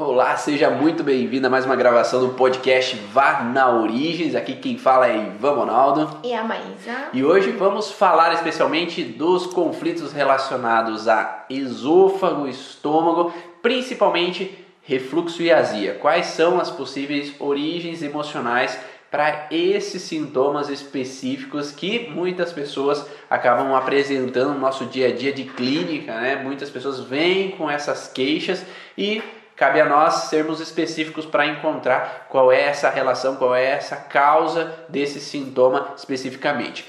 Olá, seja muito bem-vindo a mais uma gravação do podcast Vá na Origens. Aqui quem fala é Ivan Ronaldo. E a Maísa. E hoje vamos falar especialmente dos conflitos relacionados a esôfago, estômago, principalmente refluxo e azia. Quais são as possíveis origens emocionais para esses sintomas específicos que muitas pessoas acabam apresentando no nosso dia a dia de clínica, né? Muitas pessoas vêm com essas queixas e Cabe a nós sermos específicos para encontrar qual é essa relação, qual é essa causa desse sintoma especificamente.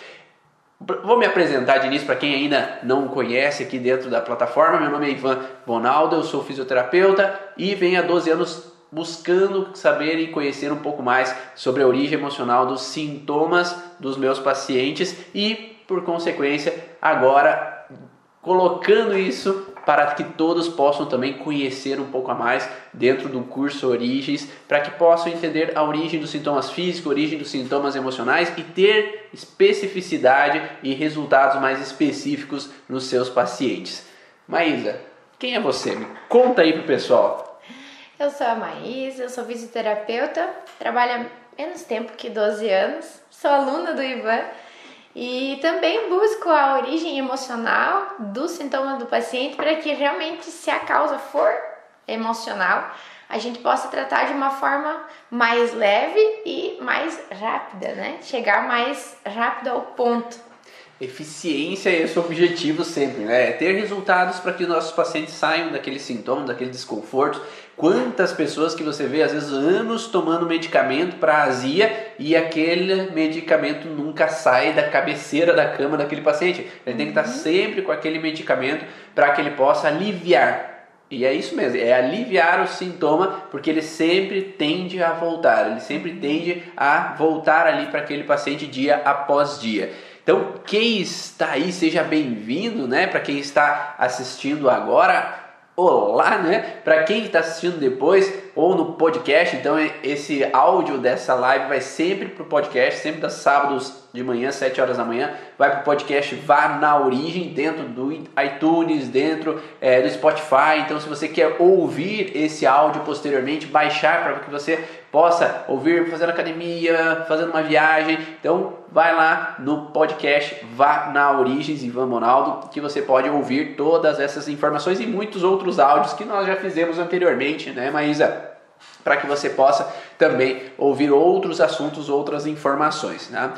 Vou me apresentar de início para quem ainda não conhece aqui dentro da plataforma. Meu nome é Ivan Bonaldo, eu sou fisioterapeuta e venho há 12 anos buscando saber e conhecer um pouco mais sobre a origem emocional dos sintomas dos meus pacientes e, por consequência, agora colocando isso para que todos possam também conhecer um pouco a mais dentro do curso Origens, para que possam entender a origem dos sintomas físicos, origem dos sintomas emocionais e ter especificidade e resultados mais específicos nos seus pacientes. Maísa, quem é você? Me conta aí pro pessoal. Eu sou a Maísa, eu sou fisioterapeuta, trabalho há menos tempo que 12 anos, sou aluna do Ivan e também busco a origem emocional dos sintomas do paciente para que realmente, se a causa for emocional, a gente possa tratar de uma forma mais leve e mais rápida, né? Chegar mais rápido ao ponto. Eficiência é esse o objetivo sempre, né? É ter resultados para que os nossos pacientes saiam daqueles sintomas, daquele desconforto. Quantas pessoas que você vê, às vezes, anos tomando medicamento para azia e aquele medicamento nunca sai da cabeceira da cama daquele paciente. Ele tem que estar uhum. sempre com aquele medicamento para que ele possa aliviar. E é isso mesmo, é aliviar o sintoma, porque ele sempre tende a voltar, ele sempre tende a voltar ali para aquele paciente dia após dia. Então, quem está aí, seja bem-vindo, né? Para quem está assistindo agora, olá, né? Para quem está assistindo depois ou no podcast, então esse áudio dessa live vai sempre para o podcast, sempre das sábados de manhã, 7 horas da manhã, vai para o podcast Vá na Origem, dentro do iTunes, dentro é, do Spotify. Então, se você quer ouvir esse áudio posteriormente, baixar para que você possa ouvir fazendo academia, fazendo uma viagem. Então, vai lá no podcast Vá na Origens Ivan Monaldo, que você pode ouvir todas essas informações e muitos outros áudios que nós já fizemos anteriormente, né, Maísa? Para que você possa também ouvir outros assuntos, outras informações, né?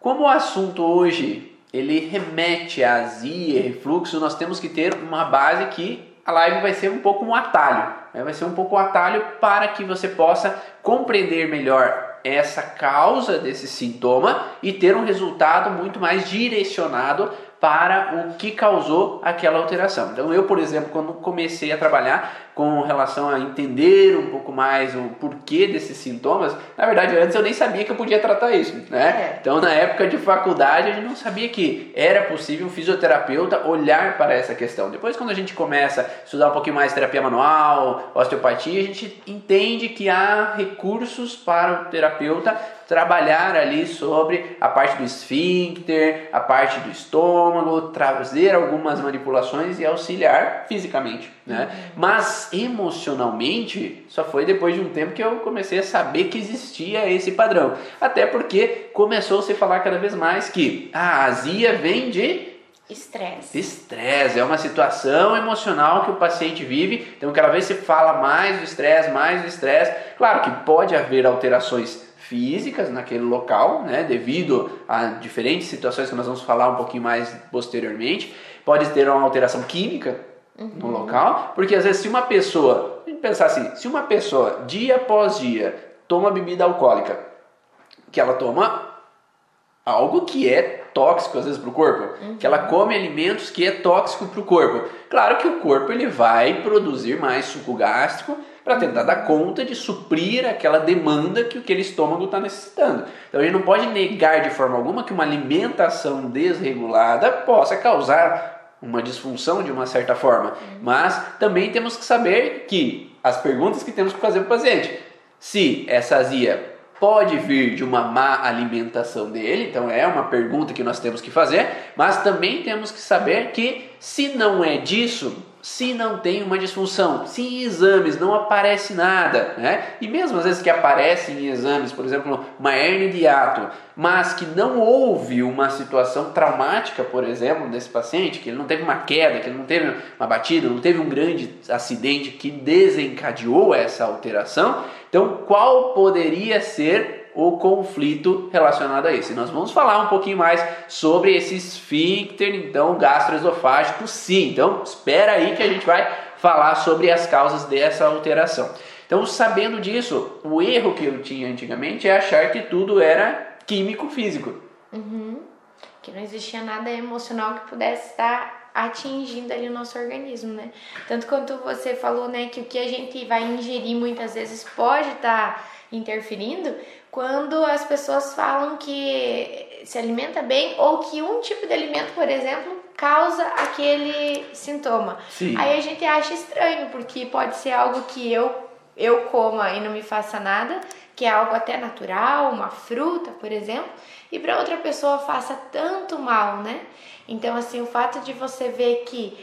Como o assunto hoje ele remete a azia, refluxo, nós temos que ter uma base que a live vai ser um pouco um atalho, né? vai ser um pouco um atalho para que você possa compreender melhor essa causa desse sintoma e ter um resultado muito mais direcionado para o que causou aquela alteração. Então, eu, por exemplo, quando comecei a trabalhar com relação a entender um pouco mais o porquê desses sintomas, na verdade, antes eu nem sabia que eu podia tratar isso, né? É. Então, na época de faculdade, a gente não sabia que era possível um fisioterapeuta olhar para essa questão. Depois, quando a gente começa a estudar um pouquinho mais terapia manual, osteopatia, a gente entende que há recursos para o terapeuta trabalhar ali sobre a parte do esfíncter, a parte do estômago, trazer algumas manipulações e auxiliar fisicamente, né? Uhum. Mas emocionalmente, só foi depois de um tempo que eu comecei a saber que existia esse padrão. Até porque começou a se falar cada vez mais que a azia vem de Estresse. Estresse é uma situação emocional que o paciente vive, então cada vez se fala mais do estresse, mais do estresse. Claro que pode haver alterações físicas naquele local, né, devido a diferentes situações que nós vamos falar um pouquinho mais posteriormente. Pode ter uma alteração química uhum. no local, porque às vezes se uma pessoa, pensar assim, se uma pessoa dia após dia toma bebida alcoólica, que ela toma algo que é tóxico às vezes para o corpo, uhum. que ela come alimentos que é tóxico para o corpo. Claro que o corpo ele vai produzir mais suco gástrico para tentar dar conta de suprir aquela demanda que aquele estômago está necessitando. Então a gente não pode negar de forma alguma que uma alimentação desregulada possa causar uma disfunção de uma certa forma, mas também temos que saber que as perguntas que temos que fazer para o paciente, se essa azia pode vir de uma má alimentação dele, então é uma pergunta que nós temos que fazer, mas também temos que saber que se não é disso, se não tem uma disfunção, se em exames não aparece nada, né? E mesmo às vezes que aparece em exames, por exemplo, uma hernia de hiato, mas que não houve uma situação traumática, por exemplo, desse paciente, que ele não teve uma queda, que ele não teve uma batida, não teve um grande acidente que desencadeou essa alteração, então qual poderia ser o conflito relacionado a isso. E nós vamos falar um pouquinho mais sobre esse esfíncter, então, gastroesofágico, sim. Então, espera aí que a gente vai falar sobre as causas dessa alteração. Então, sabendo disso, o erro que eu tinha antigamente é achar que tudo era químico-físico. Uhum. Que não existia nada emocional que pudesse estar atingindo ali o nosso organismo, né? Tanto quanto você falou, né, que o que a gente vai ingerir muitas vezes pode estar interferindo, quando as pessoas falam que se alimenta bem ou que um tipo de alimento, por exemplo, causa aquele sintoma. Sim. Aí a gente acha estranho, porque pode ser algo que eu eu coma e não me faça nada, que é algo até natural, uma fruta, por exemplo, e para outra pessoa faça tanto mal, né? Então, assim, o fato de você ver que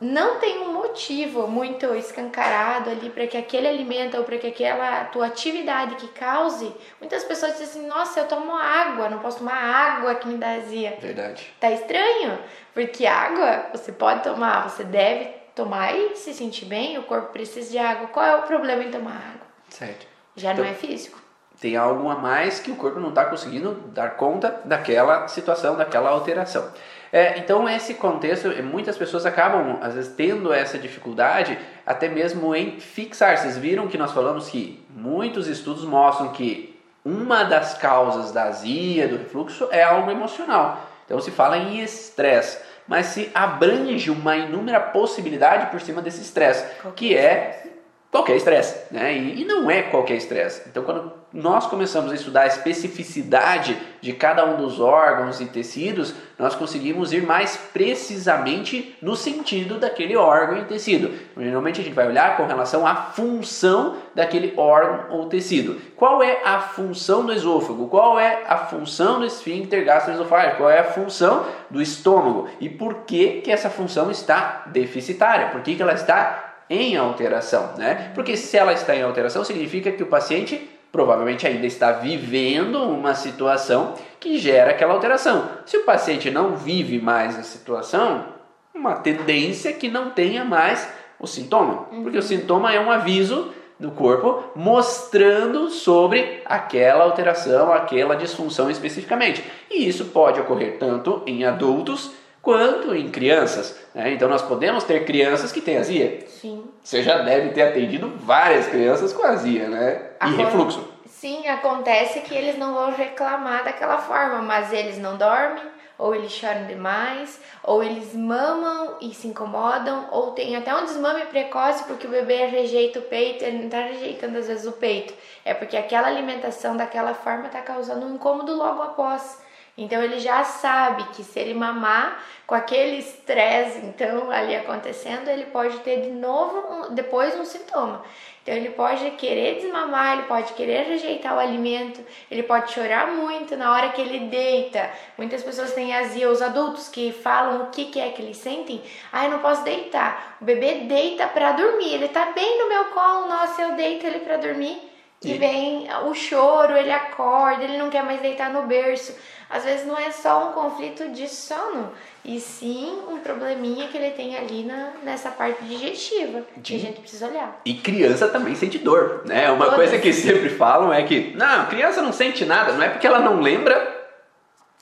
não tem um motivo muito escancarado ali para que aquele alimento ou para que aquela tua atividade que cause. Muitas pessoas dizem assim: "Nossa, eu tomo água, não posso tomar água que me dá azia". Verdade. Tá estranho, porque água você pode tomar, você deve tomar e se sentir bem, o corpo precisa de água. Qual é o problema em tomar água? Certo. Já Então- não é físico. Tem algo a mais que o corpo não está conseguindo dar conta daquela situação, daquela alteração. É, então, esse contexto, eh, muitas pessoas acabam, às vezes, tendo essa dificuldade até mesmo em fixar. Vocês viram que nós falamos que muitos estudos mostram que uma das causas da azia, do refluxo, é algo emocional. Então, se fala em estresse, mas se abrange uma inúmera possibilidade por cima desse estresse, que é qualquer estresse, né? E, e não é qualquer estresse. Então, quando nós começamos a estudar a especificidade de cada um dos órgãos e tecidos, nós conseguimos ir mais precisamente no sentido daquele órgão e tecido. Geralmente a gente vai olhar com relação à função daquele órgão ou tecido. Qual é a função do esôfago? Qual é a função do esfíncter gastroesofágico? Qual é a função do estômago? E por que, que essa função está deficitária? Por que, que ela está em alteração, né? Porque se ela está em alteração, significa que o paciente provavelmente ainda está vivendo uma situação que gera aquela alteração. Se o paciente não vive mais a situação, uma tendência que não tenha mais o sintoma, porque o sintoma é um aviso do corpo mostrando sobre aquela alteração, aquela disfunção especificamente. E isso pode ocorrer tanto em adultos quanto em crianças. né? Então nós podemos ter crianças que têm azia. Sim. Você já deve ter atendido várias crianças com azia, né? E Agora- refluxo. Sim, acontece que eles não vão reclamar daquela forma, mas eles não dormem, ou eles choram demais, ou eles mamam e se incomodam, ou tem até um desmame precoce porque o bebê rejeita o peito, ele não está rejeitando às vezes o peito, é porque aquela alimentação daquela forma está causando um incômodo logo após. Então ele já sabe que se ele mamar com aquele estresse então ali acontecendo, ele pode ter de novo um- depois um sintoma. Então ele pode querer desmamar, ele pode querer rejeitar o alimento, ele pode chorar muito na hora que ele deita. Muitas pessoas têm azia, os adultos que falam o que, que é que eles sentem. Ah, eu não posso deitar. O bebê deita pra dormir, ele tá bem no meu colo, nossa, eu deito ele pra dormir. E E- vem o choro, ele acorda, ele não quer mais deitar no berço. Às vezes não é só um conflito de sono, e sim um probleminha que ele tem ali na, nessa parte digestiva, que a gente precisa olhar. E criança também sente dor, né? Uma Todas. coisa que sempre falam é que, não, criança não sente nada, não é porque ela não lembra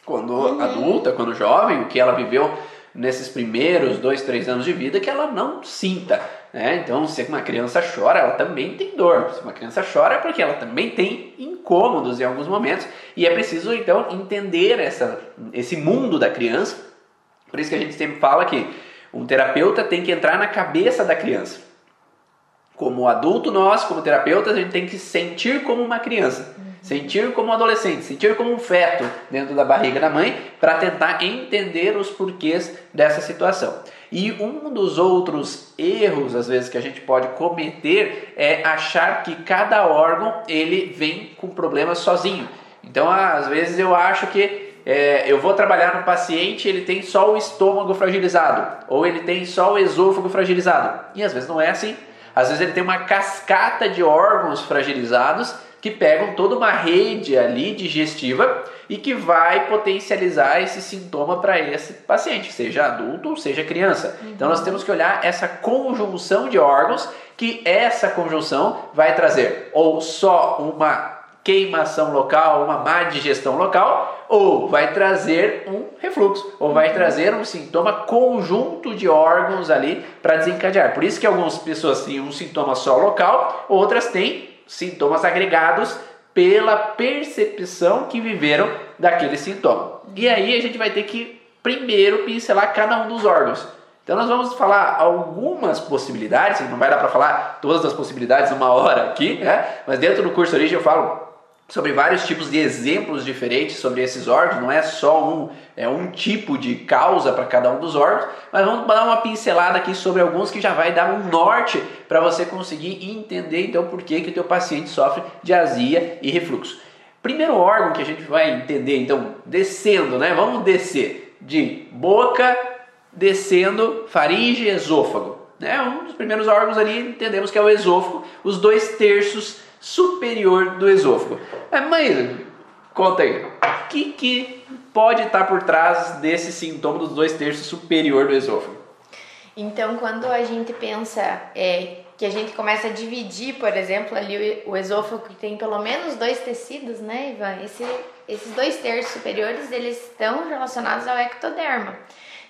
quando Uhum. adulta, quando jovem, o que ela viveu nesses primeiros dois, três anos de vida, que ela não sinta, né? Então, se uma criança chora, ela também tem dor. Se uma criança chora, é porque ela também tem incômodos em alguns momentos, e é preciso, então, entender essa, esse mundo da criança. Por isso que a gente sempre fala que um terapeuta tem que entrar na cabeça da criança. Como adulto, nós, como terapeutas, a gente tem que sentir como uma criança, sentir como adolescente, sentir como um feto dentro da barriga da mãe, para tentar entender os porquês dessa situação. E um dos outros erros, às vezes, que a gente pode cometer é achar que cada órgão ele vem com problemas sozinho. Então, às vezes eu acho que é, eu vou trabalhar no paciente, ele tem só o estômago fragilizado, ou ele tem só o esôfago fragilizado. E às vezes não é assim. Às vezes ele tem uma cascata de órgãos fragilizados que pegam toda uma rede ali digestiva e que vai potencializar esse sintoma para esse paciente, seja adulto ou seja criança. Uhum. Então nós temos que olhar essa conjunção de órgãos que essa conjunção vai trazer ou só uma queimação local, uma má digestão local, ou vai trazer um refluxo, ou vai uhum. trazer um sintoma conjunto de órgãos ali para desencadear. Por isso que algumas pessoas têm um sintoma só local, outras têm sintomas agregados pela percepção que viveram daquele sintoma. E aí a gente vai ter que primeiro pincelar cada um dos órgãos. Então nós vamos falar algumas possibilidades, não vai dar para falar todas as possibilidades numa hora aqui, né? mas dentro do curso Origem eu falo sobre vários tipos de exemplos diferentes sobre esses órgãos, não é só um, é um tipo de causa para cada um dos órgãos, mas vamos dar uma pincelada aqui sobre alguns que já vai dar um norte para você conseguir entender então por que, que o teu paciente sofre de azia e refluxo. Primeiro órgão que a gente vai entender, então, descendo, né? Vamos descer de boca, descendo faringe e esôfago. Né? Um dos primeiros órgãos ali entendemos que é o esôfago, os dois terços superior do esôfago. É, mãe, conta aí, o que, que pode estar por trás desse sintoma dos dois terços superior do esôfago? Então, quando a gente pensa é, que a gente começa a dividir, por exemplo, ali o, esôfago que tem pelo menos dois tecidos, né, Ivan? Esse, esses dois terços superiores, eles estão relacionados ao ectoderma.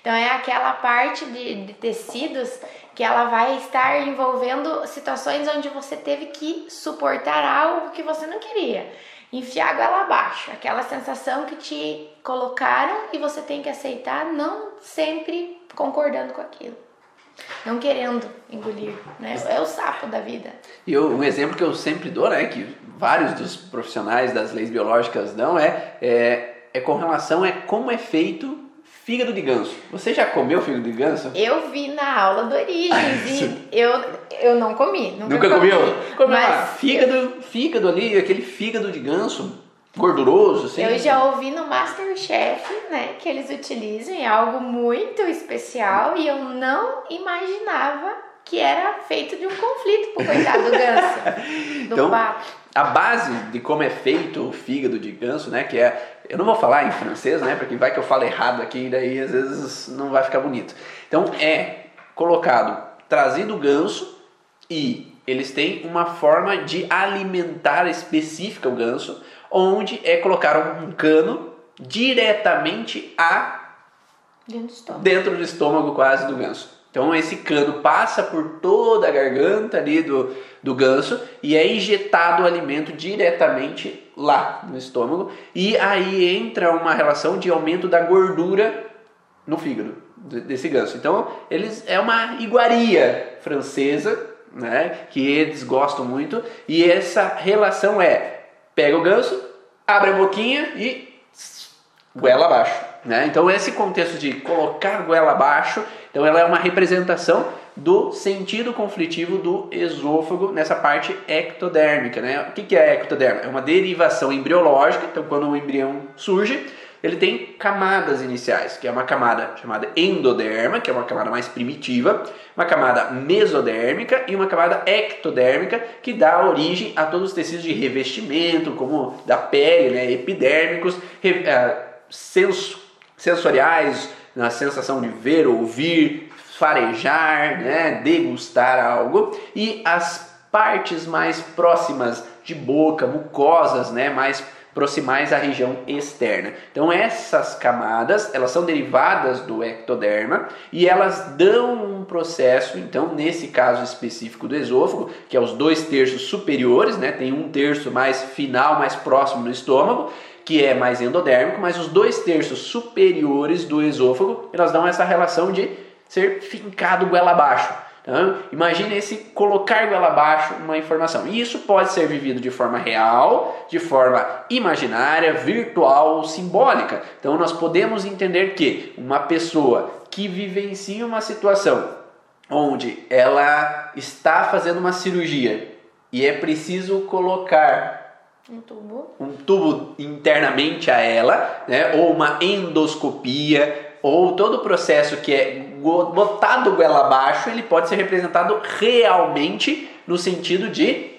Então, é aquela parte de, de tecidos que ela vai estar envolvendo situações onde você teve que suportar algo que você não queria. Enfiar a goela abaixo, aquela sensação que te colocaram e você tem que aceitar, não sempre concordando com aquilo. Não querendo engolir, né? É o sapo da vida. E eu, um exemplo que eu sempre dou, né, que vários dos profissionais das leis biológicas dão, é, é, é com relação a como é feito Fígado de ganso. Você já comeu fígado de ganso? Eu vi na aula do Origens e eu, eu não comi. Nunca, nunca comeu? Comeu mas fígado, eu... fígado ali, aquele fígado de ganso gorduroso, assim. Eu já ouvi no Masterchef, né, que eles utilizam, é algo muito especial e eu não imaginava que era feito de um conflito pro coitado do ganso, do então, pato. A base de como é feito o fígado de ganso, né, que é eu não vou falar em francês, né? Porque vai que eu falo errado aqui, daí às vezes não vai ficar bonito. Então é colocado, trazido o ganso e eles têm uma forma de alimentar específica o ganso, onde é colocar um cano diretamente a dentro do estômago, dentro do estômago quase do ganso. Então esse cano passa por toda a garganta ali do, do ganso e é injetado o alimento diretamente lá no estômago e aí entra uma relação de aumento da gordura no fígado desse ganso. Então eles é uma iguaria francesa, né, que eles gostam muito e essa relação é pega o ganso, abre a boquinha e goela abaixo. Né? Então esse contexto de colocar goela abaixo, então ela é uma representação do sentido conflitivo do esôfago nessa parte ectodérmica. Né? O que é ectoderma? É uma derivação embriológica, então quando o embrião surge, ele tem camadas iniciais, que é uma camada chamada endoderma, que é uma camada mais primitiva, uma camada mesodérmica e uma camada ectodérmica, que dá origem a todos os tecidos de revestimento, como da pele, né, epidérmicos, sens sensoriais, na sensação de ver, ouvir, farejar, né, degustar algo, e as partes mais próximas de boca, mucosas, né, mais proximais à região externa. Então essas camadas, elas são derivadas do ectoderma e elas dão um processo, então nesse caso específico do esôfago, que é os dois terços superiores, né, tem um terço mais final, mais próximo no estômago, que é mais endodérmico, mas os dois terços superiores do esôfago, elas dão essa relação de ser fincado goela abaixo. Então, imagine esse colocar goela abaixo uma informação. E isso pode ser vivido de forma real, de forma imaginária, virtual ou simbólica. Então nós podemos entender que uma pessoa que vivencia uma situação onde ela está fazendo uma cirurgia e é preciso colocar Um tubo. Um tubo internamente a ela, né? Ou uma endoscopia, ou todo o processo que é botado goela abaixo, ele pode ser representado realmente no sentido de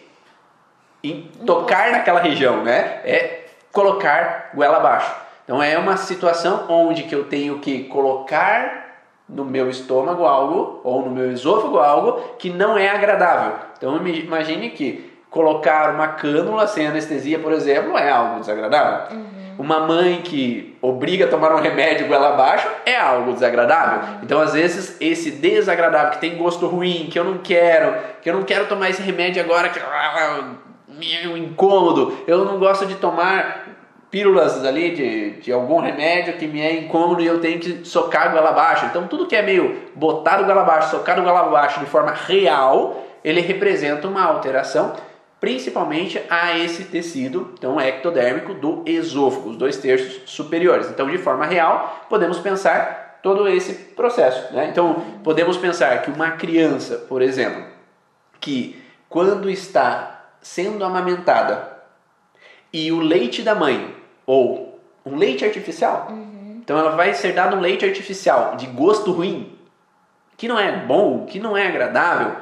tocar naquela região, né? É colocar goela abaixo. Então é uma situação onde que eu tenho que colocar no meu estômago algo ou no meu esôfago algo que não é agradável. Então imagine que colocar uma cânula sem anestesia, por exemplo, é algo desagradável. Uhum. Uma mãe que obriga a tomar um remédio goela abaixo é algo desagradável. Uhum. Então, às vezes, esse desagradável que tem gosto ruim, que eu não quero, que eu não quero tomar esse remédio agora, que ah, meio incômodo, eu não gosto de tomar pílulas ali de, de algum remédio que me é incômodo e eu tenho que socar goela abaixo. Então, tudo que é meio botado goela abaixo, socado goela abaixo de forma real, ele representa uma alteração principalmente a esse tecido então ectodérmico do esôfago, os dois terços superiores. Então, de forma real, podemos pensar todo esse processo. Né? Então, podemos pensar que uma criança, por exemplo, que quando está sendo amamentada e o leite da mãe ou um leite artificial, uhum. então ela vai ser dado um leite artificial de gosto ruim, que não é bom, que não é agradável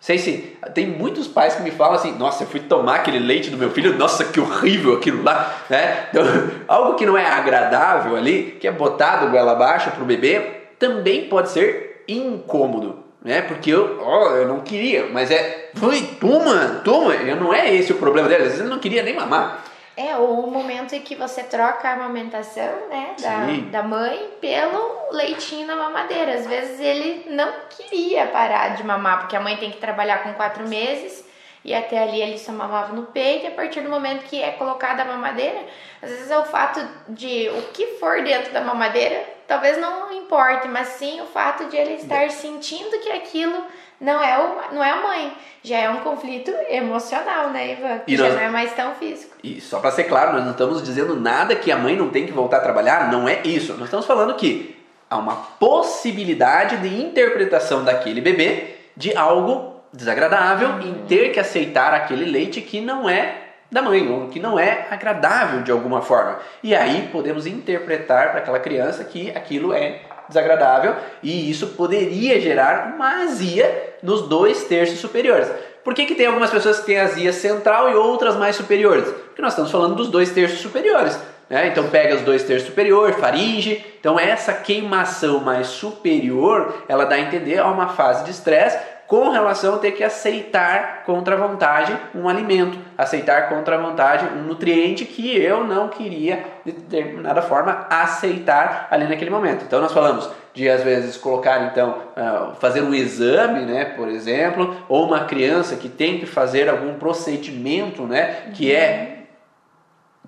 Sei se tem muitos pais que me falam assim: "Nossa, eu fui tomar aquele leite do meu filho, nossa, que horrível aquilo lá", né? Então, algo que não é agradável ali, que é botado goela abaixo para o bebê, também pode ser incômodo, né? Porque eu, ó, eu não queria, mas é, foi, toma, toma, não é esse o problema dele, às vezes ele não queria nem mamar. É, o momento em que você troca a amamentação, né, da, da mãe pelo leitinho na mamadeira. Às vezes ele não queria parar de mamar, porque a mãe tem que trabalhar com quatro meses e até ali ele só mamava no peito. E a partir do momento que é colocada a mamadeira, às vezes é o fato de o que for dentro da mamadeira, talvez não importe, mas sim o fato de ele estar sentindo que aquilo não é, o, não é a mãe. Já é um conflito emocional, né, Ivan? Que já não é mais tão físico. E só para ser claro, nós não estamos dizendo nada que a mãe não tem que voltar a trabalhar, não é isso. Nós estamos falando que há uma possibilidade de interpretação daquele bebê de algo desagradável uhum. em ter que aceitar aquele leite que não é da mãe, ou que não é agradável de alguma forma. E aí podemos interpretar para aquela criança que aquilo é desagradável e isso poderia gerar uma azia nos dois terços superiores. Por que, que tem algumas pessoas que têm azia central e outras mais superiores? Porque nós estamos falando dos dois terços superiores. Né? Então pega os dois terços superior, faringe. Então essa queimação mais superior, ela dá a entender a uma fase de estresse com relação a ter que aceitar contra a vontade um alimento, aceitar contra a vontade um nutriente que eu não queria de determinada forma aceitar ali naquele momento. Então nós falamos de às vezes colocar então ah, fazer um exame, né, por exemplo, ou uma criança que tem que fazer algum procedimento, né, que é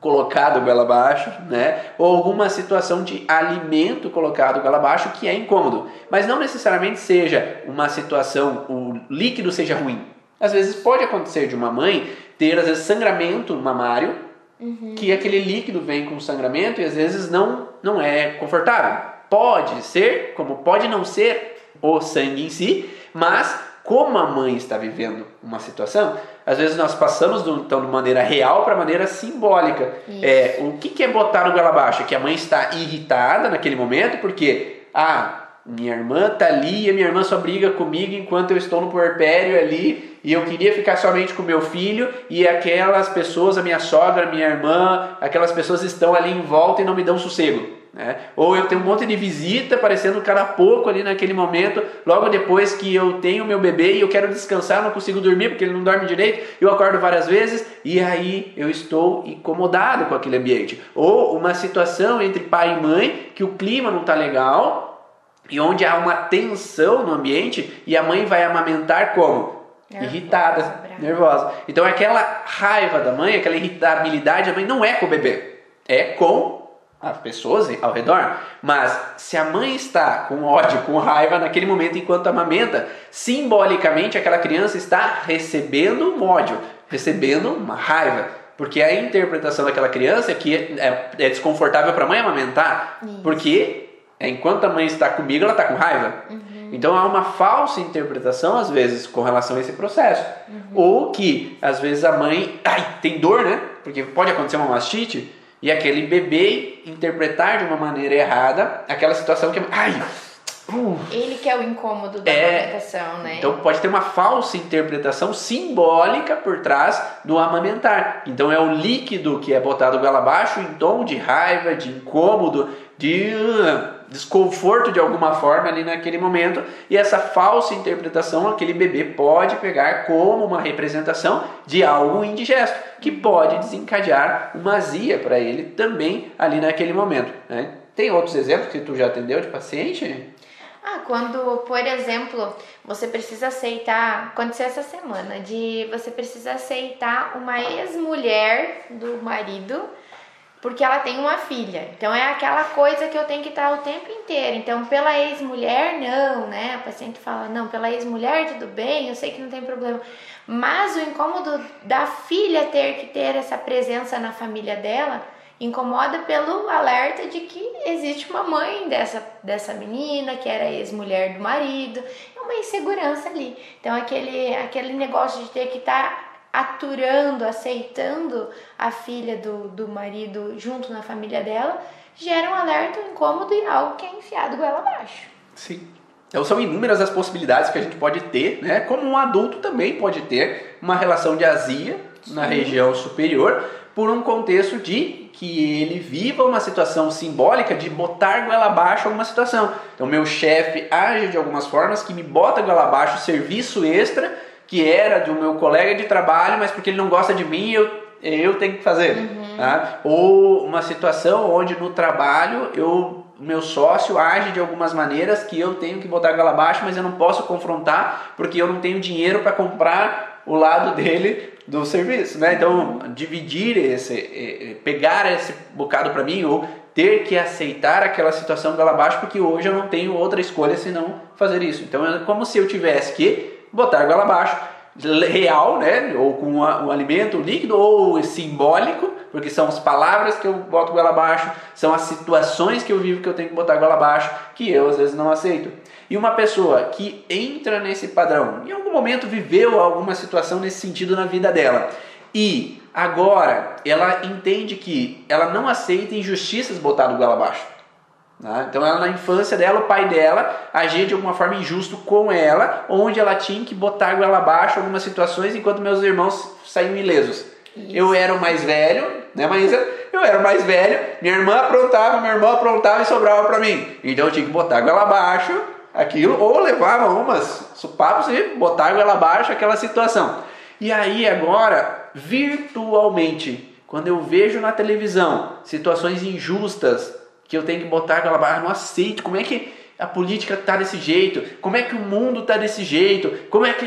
colocado goela abaixo, né? Ou alguma situação de alimento colocado goela abaixo que é incômodo. Mas não necessariamente seja uma situação, o líquido seja ruim. Às vezes pode acontecer de uma mãe ter, às vezes, sangramento mamário, uhum. que aquele líquido vem com sangramento e às vezes não, não é confortável. Pode ser, como pode não ser o sangue em si, mas como a mãe está vivendo uma situação, às vezes nós passamos do, então de maneira real para maneira simbólica. É, o que, que é botar o goela abaixo? É que a mãe está irritada naquele momento porque, ah, minha irmã tá ali e a minha irmã só briga comigo enquanto eu estou no puerpério ali e eu queria ficar somente com meu filho e aquelas pessoas, a minha sogra, a minha irmã, aquelas pessoas estão ali em volta e não me dão sossego. Né? Ou eu tenho um monte de visita aparecendo cada pouco ali naquele momento, logo depois que eu tenho meu bebê e eu quero descansar, não consigo dormir porque ele não dorme direito, eu acordo várias vezes e aí eu estou incomodado com aquele ambiente. Ou uma situação entre pai e mãe que o clima não está legal e onde há uma tensão no ambiente e a mãe vai amamentar como? Nervosa, Irritada, brava. nervosa. Então aquela raiva da mãe, aquela irritabilidade da mãe não é com o bebê, é com as pessoas ao redor, mas se a mãe está com ódio, com raiva naquele momento enquanto amamenta, simbolicamente aquela criança está recebendo um ódio, recebendo uma raiva, porque a interpretação daquela criança é que é, é desconfortável para a mãe amamentar, Isso. porque enquanto a mãe está comigo, ela está com raiva. Uhum. Então há uma falsa interpretação às vezes com relação a esse processo, uhum. ou que às vezes a mãe, ai, tem dor, né? porque pode acontecer uma mastite e aquele bebê interpretar de uma maneira errada aquela situação que ai Uh, Ele que é o incômodo da é, amamentação, né? Então pode ter uma falsa interpretação simbólica por trás do amamentar. Então é o líquido que é botado goela abaixo em tom de raiva, de incômodo, de uh, desconforto de alguma forma ali naquele momento. E essa falsa interpretação aquele bebê pode pegar como uma representação de algo indigesto, que pode desencadear uma azia para ele também ali naquele momento. Né? Tem outros exemplos que tu já atendeu de paciente? Ah, quando, por exemplo, você precisa aceitar, aconteceu essa semana, de você precisa aceitar uma ex-mulher do marido porque ela tem uma filha. Então é aquela coisa que eu tenho que estar o tempo inteiro. Então, pela ex-mulher, não, né? A paciente fala: não, pela ex-mulher, tudo bem, eu sei que não tem problema. Mas o incômodo da filha ter que ter essa presença na família dela incomoda pelo alerta de que existe uma mãe dessa, dessa menina, que era ex-mulher do marido, é uma insegurança ali. Então, aquele, aquele negócio de ter que estar aturando, aceitando a filha do, do marido junto na família dela, gera um alerta, um incômodo e algo que é enfiado goela abaixo. Sim. Então são inúmeras as possibilidades que a gente pode ter, né? Como um adulto também pode ter uma relação de azia Sim. na região superior por um contexto de que ele viva uma situação simbólica de botar goela abaixo alguma situação. Então, meu chefe age de algumas formas que me bota goela abaixo serviço extra que era do meu colega de trabalho, mas porque ele não gosta de mim, eu, eu tenho que fazer. Uhum. Tá? Ou uma situação onde no trabalho eu meu sócio age de algumas maneiras que eu tenho que botar goela abaixo, mas eu não posso confrontar porque eu não tenho dinheiro para comprar o lado dele do serviço, né? Então, dividir esse, pegar esse bocado para mim ou ter que aceitar aquela situação lá abaixo porque hoje eu não tenho outra escolha senão fazer isso. Então, é como se eu tivesse que botar goela abaixo, real, né? Ou com um alimento líquido ou simbólico, porque são as palavras que eu boto goela abaixo, são as situações que eu vivo que eu tenho que botar goela abaixo, que eu às vezes não aceito. E uma pessoa que entra nesse padrão, em algum momento viveu alguma situação nesse sentido na vida dela, e agora ela entende que ela não aceita injustiças botado goela abaixo. Né? Então, ela na infância dela, o pai dela agia de alguma forma injusto com ela, onde ela tinha que botar goela abaixo algumas situações, enquanto meus irmãos saíam ilesos. Isso. Eu era o mais velho, né, Maísa? Eu era o mais velho, minha irmã aprontava, meu irmão aprontava e sobrava para mim. Então eu tinha que botar goela abaixo aquilo, ou levava umas supapos e botar goela abaixo aquela situação. E aí agora, virtualmente, quando eu vejo na televisão situações injustas que eu tenho que botar aquela barra, não aceito, como é que a política está desse jeito, como é que o mundo está desse jeito, como é que...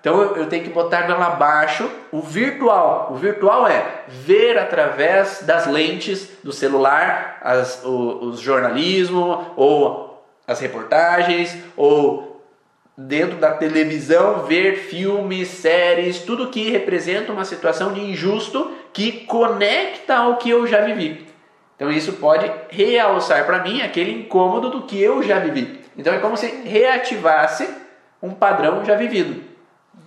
Então eu tenho que botar ela abaixo o virtual. O virtual é ver através das lentes do celular as, o, os jornalismo ou as reportagens ou dentro da televisão ver filmes, séries, tudo que representa uma situação de injusto que conecta ao que eu já vivi. Então isso pode realçar para mim aquele incômodo do que eu já vivi. Então é como se reativasse um padrão já vivido.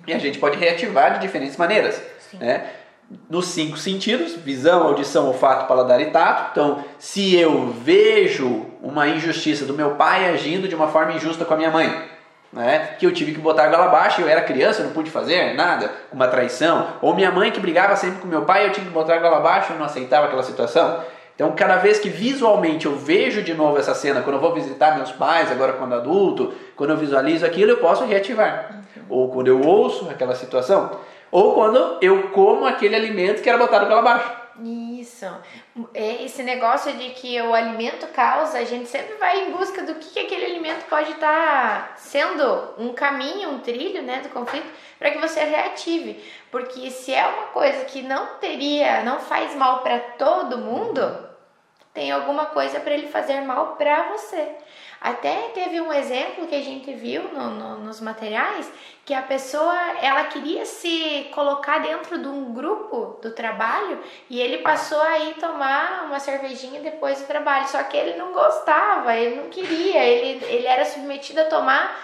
E a gente pode reativar de diferentes maneiras. Né? Nos cinco sentidos: visão, audição, olfato, paladar e tato. Então, se eu vejo uma injustiça do meu pai agindo de uma forma injusta com a minha mãe, né? que eu tive que botar a goela abaixo, eu era criança, não pude fazer nada, uma traição, ou minha mãe que brigava sempre com meu pai, eu tinha que botar a goela abaixo, eu não aceitava aquela situação. Então, cada vez que visualmente eu vejo de novo essa cena, quando eu vou visitar meus pais, agora quando adulto, quando eu visualizo aquilo, eu posso reativar. Uhum. Ou quando eu ouço aquela situação, ou quando eu como aquele alimento que era botado pela baixo. Isso. É esse negócio de que o alimento causa, a gente sempre vai em busca do que, que aquele alimento pode estar tá sendo um caminho, um trilho né, do conflito, para que você reative. Porque se é uma coisa que não teria, não faz mal para todo mundo, tem alguma coisa para ele fazer mal para você. Até teve um exemplo que a gente viu no, no, nos materiais que a pessoa ela queria se colocar dentro de um grupo do trabalho e ele passou a tomar uma cervejinha depois do trabalho. Só que ele não gostava, ele não queria, ele, ele era submetido a tomar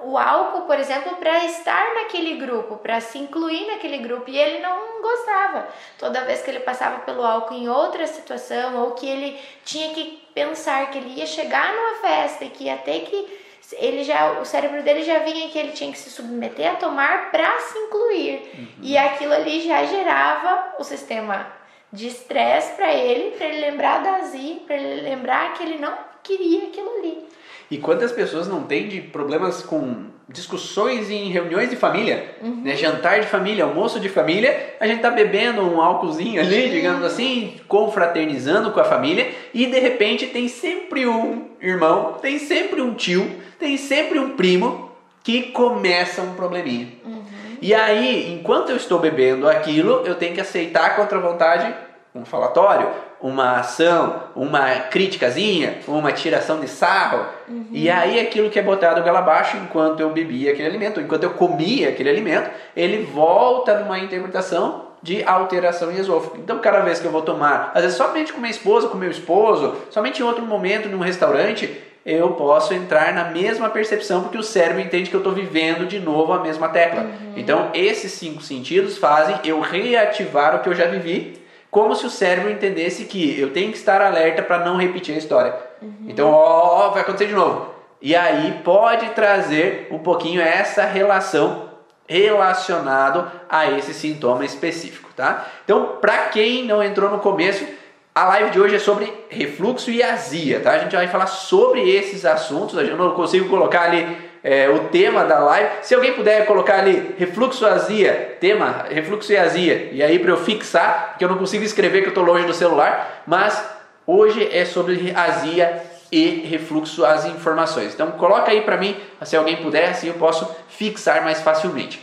o álcool, por exemplo, para estar naquele grupo, para se incluir naquele grupo, e ele não gostava. Toda vez que ele passava pelo álcool em outra situação, ou que ele tinha que pensar que ele ia chegar numa festa e que ia ter que ele já o cérebro dele já vinha que ele tinha que se submeter a tomar para se incluir. Uhum. E aquilo ali já gerava o sistema de estresse para ele, para ele lembrar da azia, para ele lembrar que ele não queria aquilo ali. E quantas pessoas não têm de problemas com discussões em reuniões de família, uhum. né? jantar de família, almoço de família, a gente tá bebendo um álcoolzinho ali, digamos assim, confraternizando com a família e de repente tem sempre um irmão, tem sempre um tio, tem sempre um primo que começa um probleminha. Uhum. E aí, enquanto eu estou bebendo aquilo, eu tenho que aceitar contra a vontade um falatório, uma ação, uma criticazinha, uma tiração de sarro. Uhum. E aí aquilo que é botado goela abaixo enquanto eu bebia aquele alimento, enquanto eu comia aquele alimento, ele volta numa interpretação de alteração em esôfago. Então, cada vez que eu vou tomar, às vezes somente com minha esposa, com meu esposo, somente em outro momento, num restaurante, eu posso entrar na mesma percepção, porque o cérebro entende que eu estou vivendo de novo a mesma tecla. Uhum. Então, esses cinco sentidos fazem eu reativar o que eu já vivi como se o cérebro entendesse que eu tenho que estar alerta para não repetir a história. Uhum. Então, ó, vai acontecer de novo. E aí pode trazer um pouquinho essa relação relacionado a esse sintoma específico, tá? Então, para quem não entrou no começo, a live de hoje é sobre refluxo e azia, tá? A gente vai falar sobre esses assuntos. Eu não consigo colocar ali é, o tema da live. Se alguém puder colocar ali refluxo azia, tema refluxo e azia, e aí para eu fixar, porque eu não consigo escrever que eu estou longe do celular, mas hoje é sobre azia e refluxo as informações. Então coloca aí para mim, se alguém puder, assim eu posso fixar mais facilmente.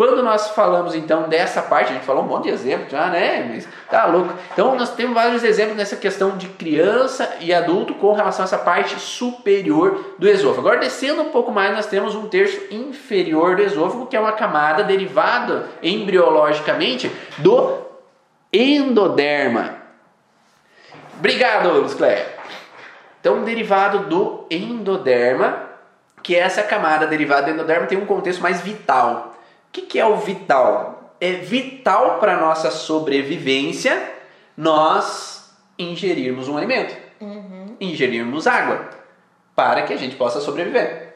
Quando nós falamos então dessa parte, a gente falou um monte de exemplos já, né? Mas tá louco. Então nós temos vários exemplos nessa questão de criança e adulto com relação a essa parte superior do esôfago. Agora descendo um pouco mais, nós temos um terço inferior do esôfago, que é uma camada derivada embriologicamente do endoderma. Obrigado, Luz Cléia. Então, derivado do endoderma, que é essa camada derivada do endoderma tem um contexto mais vital. O que, que é o vital? É vital para a nossa sobrevivência nós ingerirmos um alimento, uhum. ingerirmos água, para que a gente possa sobreviver.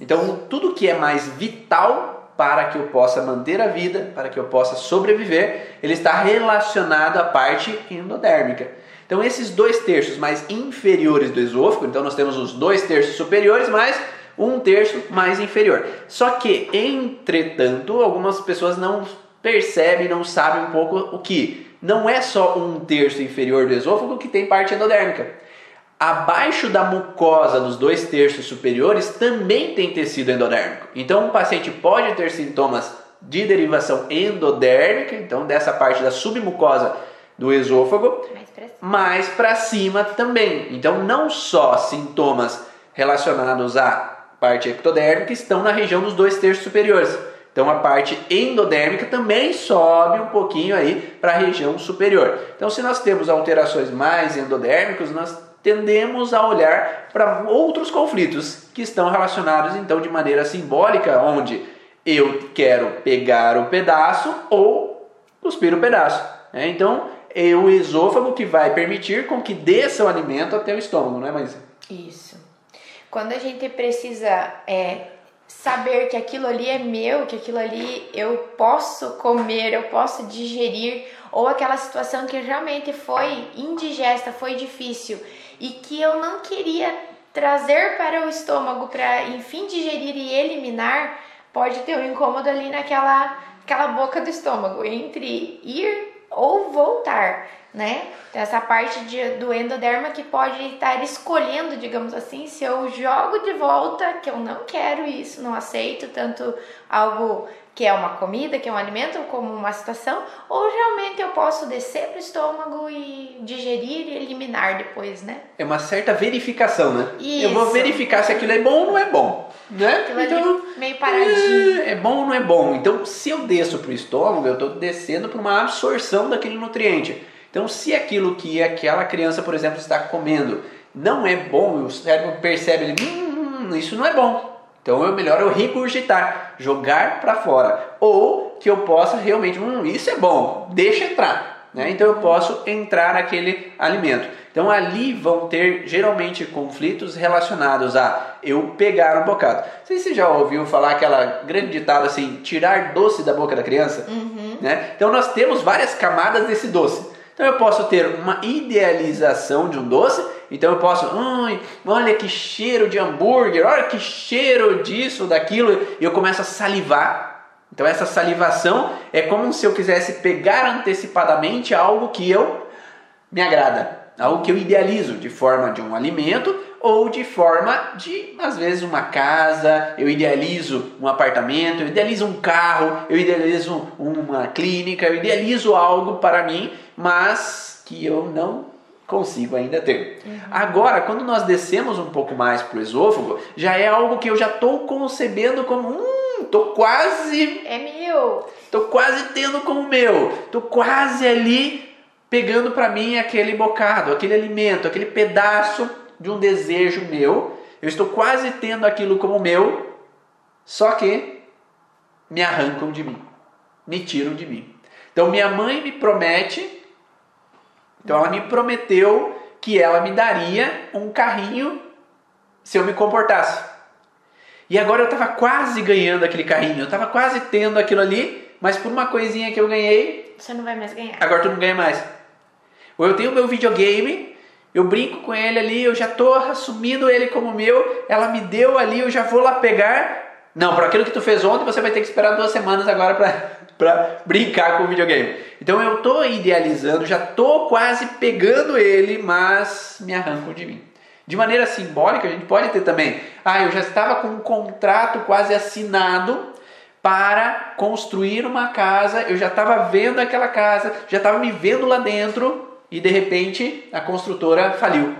Então, tudo que é mais vital para que eu possa manter a vida, para que eu possa sobreviver, ele está relacionado à parte endodérmica. Então, esses dois terços mais inferiores do esôfago, então nós temos os dois terços superiores mais um terço mais inferior. Só que, entretanto, algumas pessoas não percebem, não sabem um pouco o que não é só um terço inferior do esôfago que tem parte endodérmica. Abaixo da mucosa dos dois terços superiores também tem tecido endodérmico. Então, o paciente pode ter sintomas de derivação endodérmica, então dessa parte da submucosa do esôfago, mais para cima também. Então, não só sintomas relacionados a parte ectodérmica estão na região dos dois terços superiores. Então a parte endodérmica também sobe um pouquinho aí para a região superior. Então se nós temos alterações mais endodérmicas, nós tendemos a olhar para outros conflitos que estão relacionados então de maneira simbólica, onde eu quero pegar o pedaço ou cuspir o pedaço. Né? Então é o esôfago que vai permitir com que desça o alimento até o estômago, não é, Maísa? Isso. Quando a gente precisa é, saber que aquilo ali é meu, que aquilo ali eu posso comer, eu posso digerir, ou aquela situação que realmente foi indigesta, foi difícil e que eu não queria trazer para o estômago para enfim digerir e eliminar, pode ter um incômodo ali naquela aquela boca do estômago entre ir ou voltar né? Então, essa parte de, do endoderma que pode estar escolhendo, digamos assim, se eu jogo de volta, que eu não quero isso, não aceito tanto algo que é uma comida, que é um alimento, como uma situação, ou realmente eu posso descer para o estômago e digerir e eliminar depois, né? É uma certa verificação, né? Isso. Eu vou verificar se aquilo é bom ou não é bom, né? Aquilo então, meio paradinho. É, é bom ou não é bom? Então, se eu desço para o estômago, eu estou descendo para uma absorção daquele nutriente. Então, se aquilo que aquela criança, por exemplo, está comendo não é bom, o cérebro percebe, ele, hum, isso não é bom. Então é melhor eu regurgitar, jogar para fora. Ou que eu possa realmente, hum, isso é bom, deixa entrar. Né? Então eu posso entrar naquele alimento. Então ali vão ter geralmente conflitos relacionados a eu pegar um bocado. Não sei se você já ouviu falar aquela grande ditado assim, tirar doce da boca da criança. Uhum. Né? Então nós temos várias camadas desse doce. Então eu posso ter uma idealização de um doce, então eu posso, ai, olha que cheiro de hambúrguer, olha que cheiro disso, daquilo, e eu começo a salivar. Então essa salivação é como se eu quisesse pegar antecipadamente algo que eu me agrada algo que eu idealizo de forma de um alimento ou de forma de, às vezes, uma casa, eu idealizo um apartamento, eu idealizo um carro, eu idealizo uma clínica, eu idealizo algo para mim, mas que eu não consigo ainda ter. Uhum. Agora, quando nós descemos um pouco mais para o esôfago, já é algo que eu já estou concebendo como, hum, estou quase... É meu! Estou quase tendo como meu, estou quase ali pegando para mim aquele bocado, aquele alimento, aquele pedaço de um desejo meu. Eu estou quase tendo aquilo como meu, só que me arrancam de mim, me tiram de mim. Então minha mãe me promete, então ela me prometeu que ela me daria um carrinho se eu me comportasse. E agora eu estava quase ganhando aquele carrinho, eu estava quase tendo aquilo ali, mas por uma coisinha que eu ganhei. Você não vai mais ganhar. Agora tu não ganha mais. Ou eu tenho meu videogame, eu brinco com ele ali, eu já estou assumindo ele como meu, ela me deu ali, eu já vou lá pegar. Não, por aquilo que tu fez ontem, você vai ter que esperar duas semanas agora para brincar com o videogame. Então eu estou idealizando, já estou quase pegando ele, mas me arrancam de mim. De maneira simbólica, a gente pode ter também. Ah, eu já estava com um contrato quase assinado para construir uma casa, eu já estava vendo aquela casa, já estava me vendo lá dentro, e de repente a construtora faliu.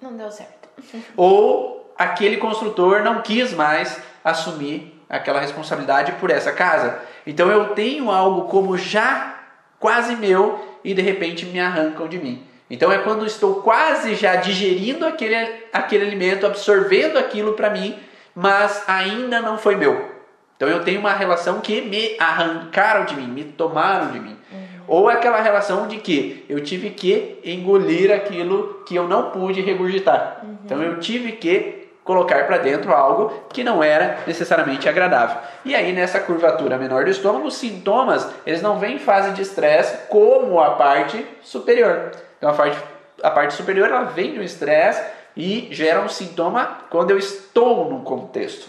Não deu certo. Ou aquele construtor não quis mais assumir aquela responsabilidade por essa casa. Então eu tenho algo como já quase meu e de repente me arrancam de mim. Então é quando estou quase já digerindo aquele, aquele alimento, absorvendo aquilo para mim, mas ainda não foi meu. Então eu tenho uma relação que me arrancaram de mim, me tomaram de mim. Uhum. Ou aquela relação de que eu tive que engolir aquilo que eu não pude regurgitar. Uhum. Então eu tive que colocar para dentro algo que não era necessariamente agradável. E aí nessa curvatura menor do estômago, os sintomas, eles não vêm em fase de estresse como a parte superior. Então a parte, a parte superior ela vem do estresse e gera um sintoma quando eu estou num contexto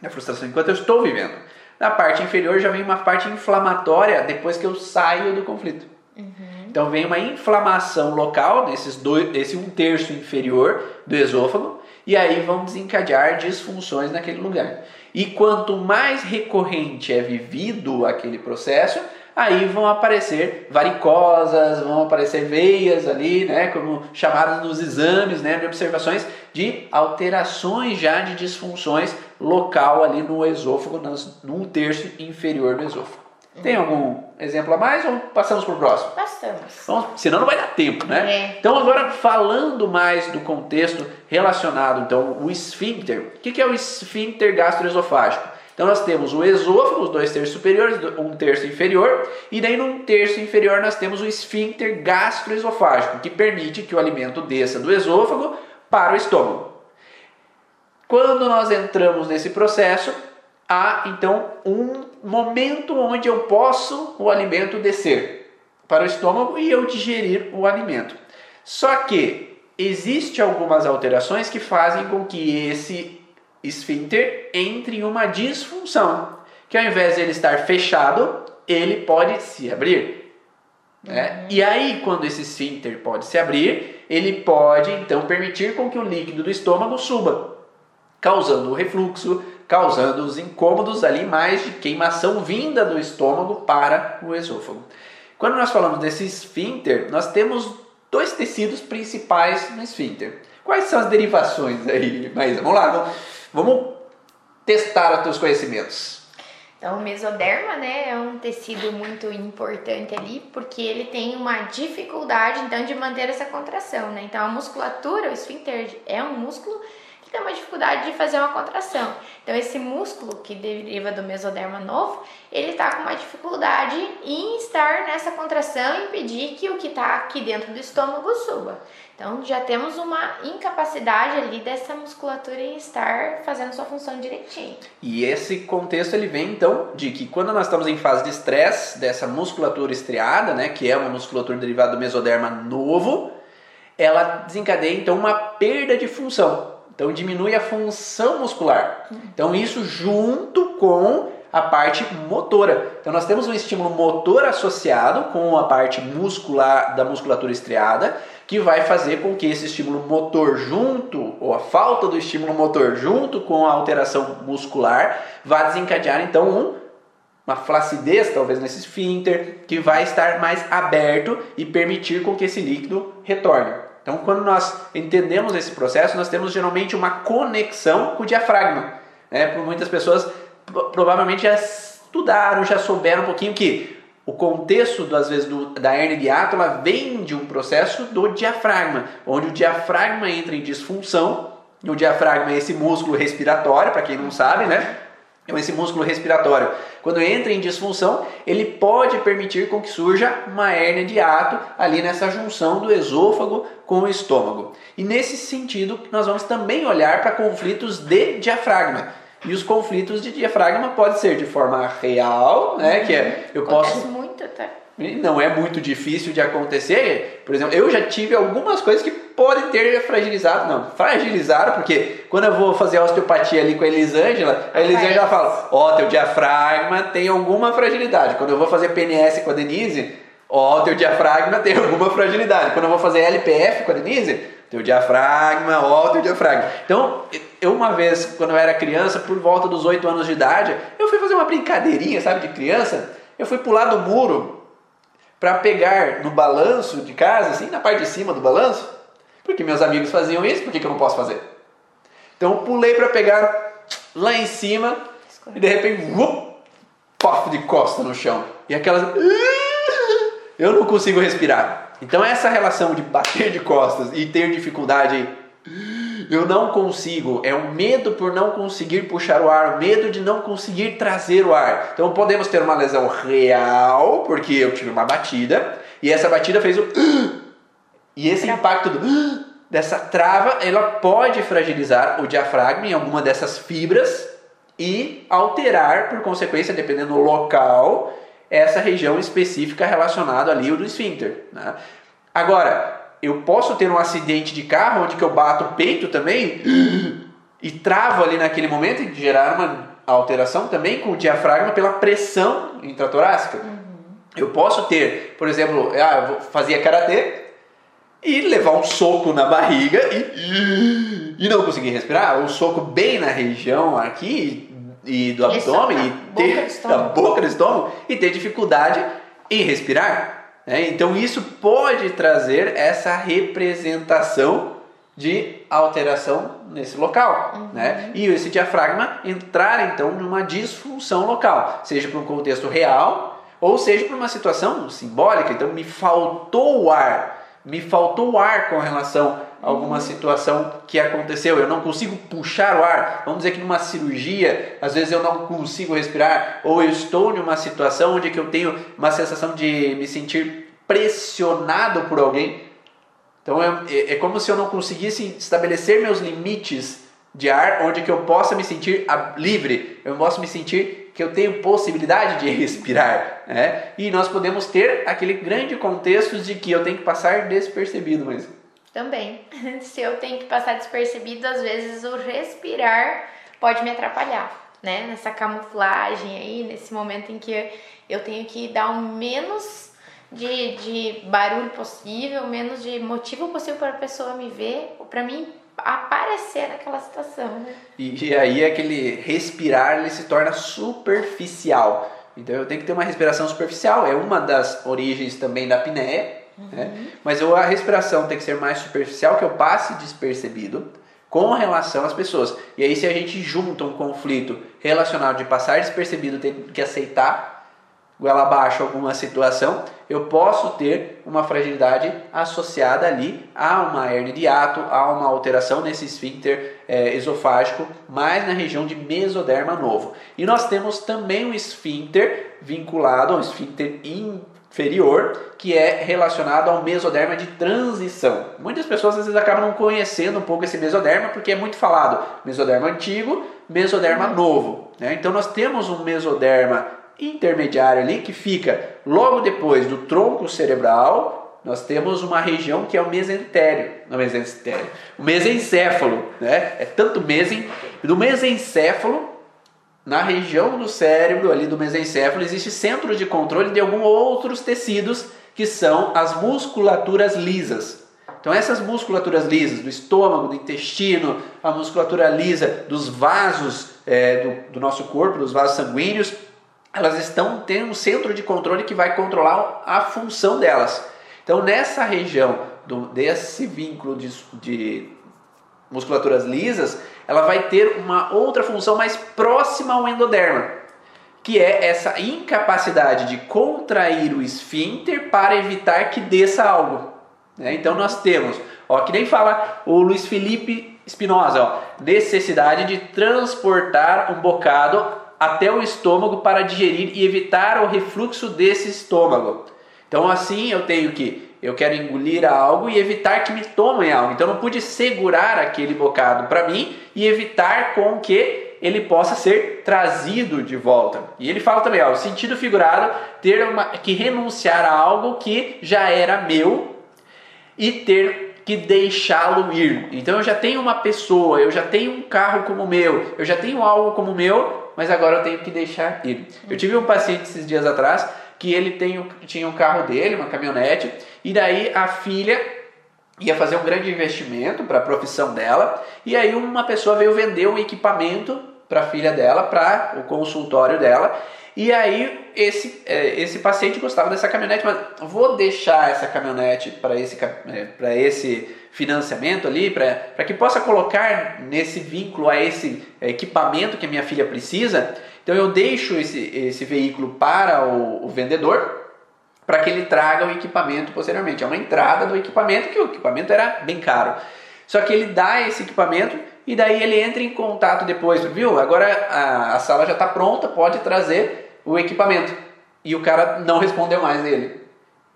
da frustração, enquanto eu estou vivendo. Na parte inferior já vem uma parte inflamatória depois que eu saio do conflito. Uhum. Então vem uma inflamação local desses dois, desse um terço inferior do esôfago e aí vão desencadear disfunções naquele lugar. E quanto mais recorrente é vivido aquele processo, aí vão aparecer varicosas, vão aparecer veias ali, né, como chamadas nos exames, né, de observações de alterações já de disfunções local ali no esôfago, num terço inferior do esôfago. Tem algum exemplo a mais ou passamos para o próximo? Passamos. Então, senão não vai dar tempo, né? É. Então agora falando mais do contexto relacionado, então o esfíncter. O que é o esfíncter gastroesofágico? Então nós temos o esôfago, os dois terços superiores, um terço inferior, e daí num terço inferior nós temos o esfíncter gastroesofágico, que permite que o alimento desça do esôfago para o estômago. Quando nós entramos nesse processo, há então um momento onde eu posso o alimento descer para o estômago e eu digerir o alimento. Só que existe algumas alterações que fazem com que esse esfíncter entre em uma disfunção, que ao invés de ele estar fechado, ele pode se abrir. Né? Uhum. E aí, quando esse esfíncter pode se abrir, ele pode então permitir com que o líquido do estômago suba, causando o refluxo, causando os incômodos ali mais de queimação vinda do estômago para o esôfago. Quando nós falamos desse esfíncter, nós temos dois tecidos principais no esfíncter. Quais são as derivações aí, Maísa? Vamos lá, vamos Vamos testar os teus conhecimentos. Então, o mesoderma, né, é um tecido muito importante ali, porque ele tem uma dificuldade, então, de manter essa contração, né? Então, a musculatura, o esfíncter é um músculo tem uma dificuldade de fazer uma contração. Então, esse músculo que deriva do mesoderma novo, ele está com uma dificuldade em estar nessa contração e impedir que o que está aqui dentro do estômago suba. Então, já temos uma incapacidade ali dessa musculatura em estar fazendo sua função direitinho. E esse contexto ele vem então de que quando nós estamos em fase de estresse dessa musculatura estriada, né, que é uma musculatura derivada do mesoderma novo, ela desencadeia então uma perda de função. Então diminui a função muscular. Então isso junto com a parte motora. Então nós temos um estímulo motor associado com a parte muscular da musculatura estriada, que vai fazer com que esse estímulo motor junto ou a falta do estímulo motor junto com a alteração muscular vá desencadear então um uma flacidez talvez nesse esfíncter que vai estar mais aberto e permitir com que esse líquido retorne. Então, quando nós entendemos esse processo, nós temos geralmente uma conexão com o diafragma. Né? Por muitas pessoas provavelmente já estudaram, já souberam um pouquinho que o contexto, às vezes, do, da hernia de ela vem de um processo do diafragma, onde o diafragma entra em disfunção. O diafragma é esse músculo respiratório, para quem não sabe, né? Então, esse músculo respiratório, quando entra em disfunção, ele pode permitir com que surja uma hérnia de ato ali nessa junção do esôfago com o estômago. E nesse sentido, nós vamos também olhar para conflitos de diafragma. E os conflitos de diafragma podem ser de forma real, né? Que é eu Acontece posso muito, tá? Não é muito difícil de acontecer. Por exemplo, eu já tive algumas coisas que podem ter fragilizado. Não, fragilizaram, porque quando eu vou fazer osteopatia ali com a Elisângela, a Elisângela fala: Ó, oh, teu diafragma tem alguma fragilidade. Quando eu vou fazer PNS com a Denise, ó, oh, teu diafragma tem alguma fragilidade. Quando eu vou fazer LPF com a Denise, teu diafragma, ó, teu diafragma. Então, eu uma vez, quando eu era criança, por volta dos 8 anos de idade, eu fui fazer uma brincadeirinha, sabe, de criança. Eu fui pular do muro para pegar no balanço de casa, assim, na parte de cima do balanço, porque meus amigos faziam isso, por que, que eu não posso fazer? Então eu pulei para pegar lá em cima e de repente, uop, pof de costa no chão. E aquelas. Eu não consigo respirar. Então essa relação de bater de costas e ter dificuldade eu não consigo, é um medo por não conseguir puxar o ar, medo de não conseguir trazer o ar. Então podemos ter uma lesão real, porque eu tive uma batida, e essa batida fez o e esse impacto do dessa trava, ela pode fragilizar o diafragma em alguma dessas fibras e alterar, por consequência, dependendo do local, essa região específica relacionada ali ao do esfíncter. Né? Agora, eu posso ter um acidente de carro onde que eu bato o peito também e travo ali naquele momento e gerar uma alteração também com o diafragma pela pressão intratorácica. Uhum. Eu posso ter, por exemplo, ah, eu fazia karatê e levar um soco na barriga e, e não conseguir respirar, um soco bem na região aqui e do abdômen e ter da boca do estômago e ter dificuldade em respirar. Né? Então isso pode trazer essa representação de alteração nesse local, uhum. né? E esse diafragma entrar então numa disfunção local, seja para um contexto real ou seja para uma situação simbólica. Então me faltou o ar, me faltou o ar com relação alguma situação que aconteceu. Eu não consigo puxar o ar. Vamos dizer que numa cirurgia, às vezes eu não consigo respirar, ou eu estou numa situação onde que eu tenho uma sensação de me sentir pressionado por alguém. Então é, é, é como se eu não conseguisse estabelecer meus limites de ar, onde que eu possa me sentir livre, eu posso me sentir que eu tenho possibilidade de respirar, né? E nós podemos ter aquele grande contexto de que eu tenho que passar despercebido, mas também. Se eu tenho que passar despercebido, às vezes o respirar pode me atrapalhar, né? Nessa camuflagem aí, nesse momento em que eu tenho que dar o menos de, de barulho possível, menos de motivo possível para a pessoa me ver, ou para mim aparecer naquela situação, né? E, e aí aquele respirar ele se torna superficial. Então eu tenho que ter uma respiração superficial, é uma das origens também da apneia, Uhum. Né? Mas a respiração tem que ser mais superficial, que eu passe despercebido com relação às pessoas. E aí, se a gente junta um conflito relacionado de passar despercebido, ter que aceitar, goela abaixo alguma situação, eu posso ter uma fragilidade associada ali a uma hernia de ato, a uma alteração nesse esfíncter é, esofágico, mais na região de mesoderma novo. E nós temos também um esfíncter vinculado ao esfíncter inferior, que é relacionado ao mesoderma de transição. Muitas pessoas às vezes acabam não conhecendo um pouco esse mesoderma, porque é muito falado mesoderma antigo, mesoderma novo. Né? Então nós temos um mesoderma intermediário ali que fica logo depois do tronco cerebral. Nós temos uma região que é o mesentério, não mesentério, o mesencéfalo, né? É tanto mesen, do mesencéfalo na região do cérebro ali do mesencéfalo existe centro de controle de alguns outros tecidos que são as musculaturas lisas. Então essas musculaturas lisas do estômago, do intestino, a musculatura lisa dos vasos é, do, do nosso corpo, dos vasos sanguíneos, elas estão tendo um centro de controle que vai controlar a função delas. Então, nessa região do, desse vínculo de, de musculaturas lisas, ela vai ter uma outra função mais próxima ao endoderma, que é essa incapacidade de contrair o esfíncter para evitar que desça algo. Né? Então, nós temos, ó, que nem fala o Luiz Felipe Espinosa, ó, necessidade de transportar um bocado até o estômago para digerir e evitar o refluxo desse estômago. Então assim eu tenho que eu quero engolir algo e evitar que me tomem algo. Então eu não pude segurar aquele bocado para mim e evitar com que ele possa ser trazido de volta. E ele fala também, ó, o sentido figurado, ter uma, que renunciar a algo que já era meu e ter que deixá-lo ir. Então eu já tenho uma pessoa, eu já tenho um carro como meu, eu já tenho algo como meu, mas agora eu tenho que deixar ir. Eu tive um paciente esses dias atrás que ele tem, tinha um carro dele, uma caminhonete, e daí a filha ia fazer um grande investimento para a profissão dela, e aí uma pessoa veio vender um equipamento para a filha dela, para o consultório dela, e aí esse, é, esse paciente gostava dessa caminhonete, mas vou deixar essa caminhonete para esse, é, para esse financiamento ali, para que possa colocar nesse vínculo a esse equipamento que a minha filha precisa. Então eu deixo esse, esse veículo para o, o vendedor para que ele traga o equipamento posteriormente. É uma entrada do equipamento, que o equipamento era bem caro. Só que ele dá esse equipamento e daí ele entra em contato depois, viu? Agora a, a sala já está pronta, pode trazer o equipamento. E o cara não respondeu mais dele.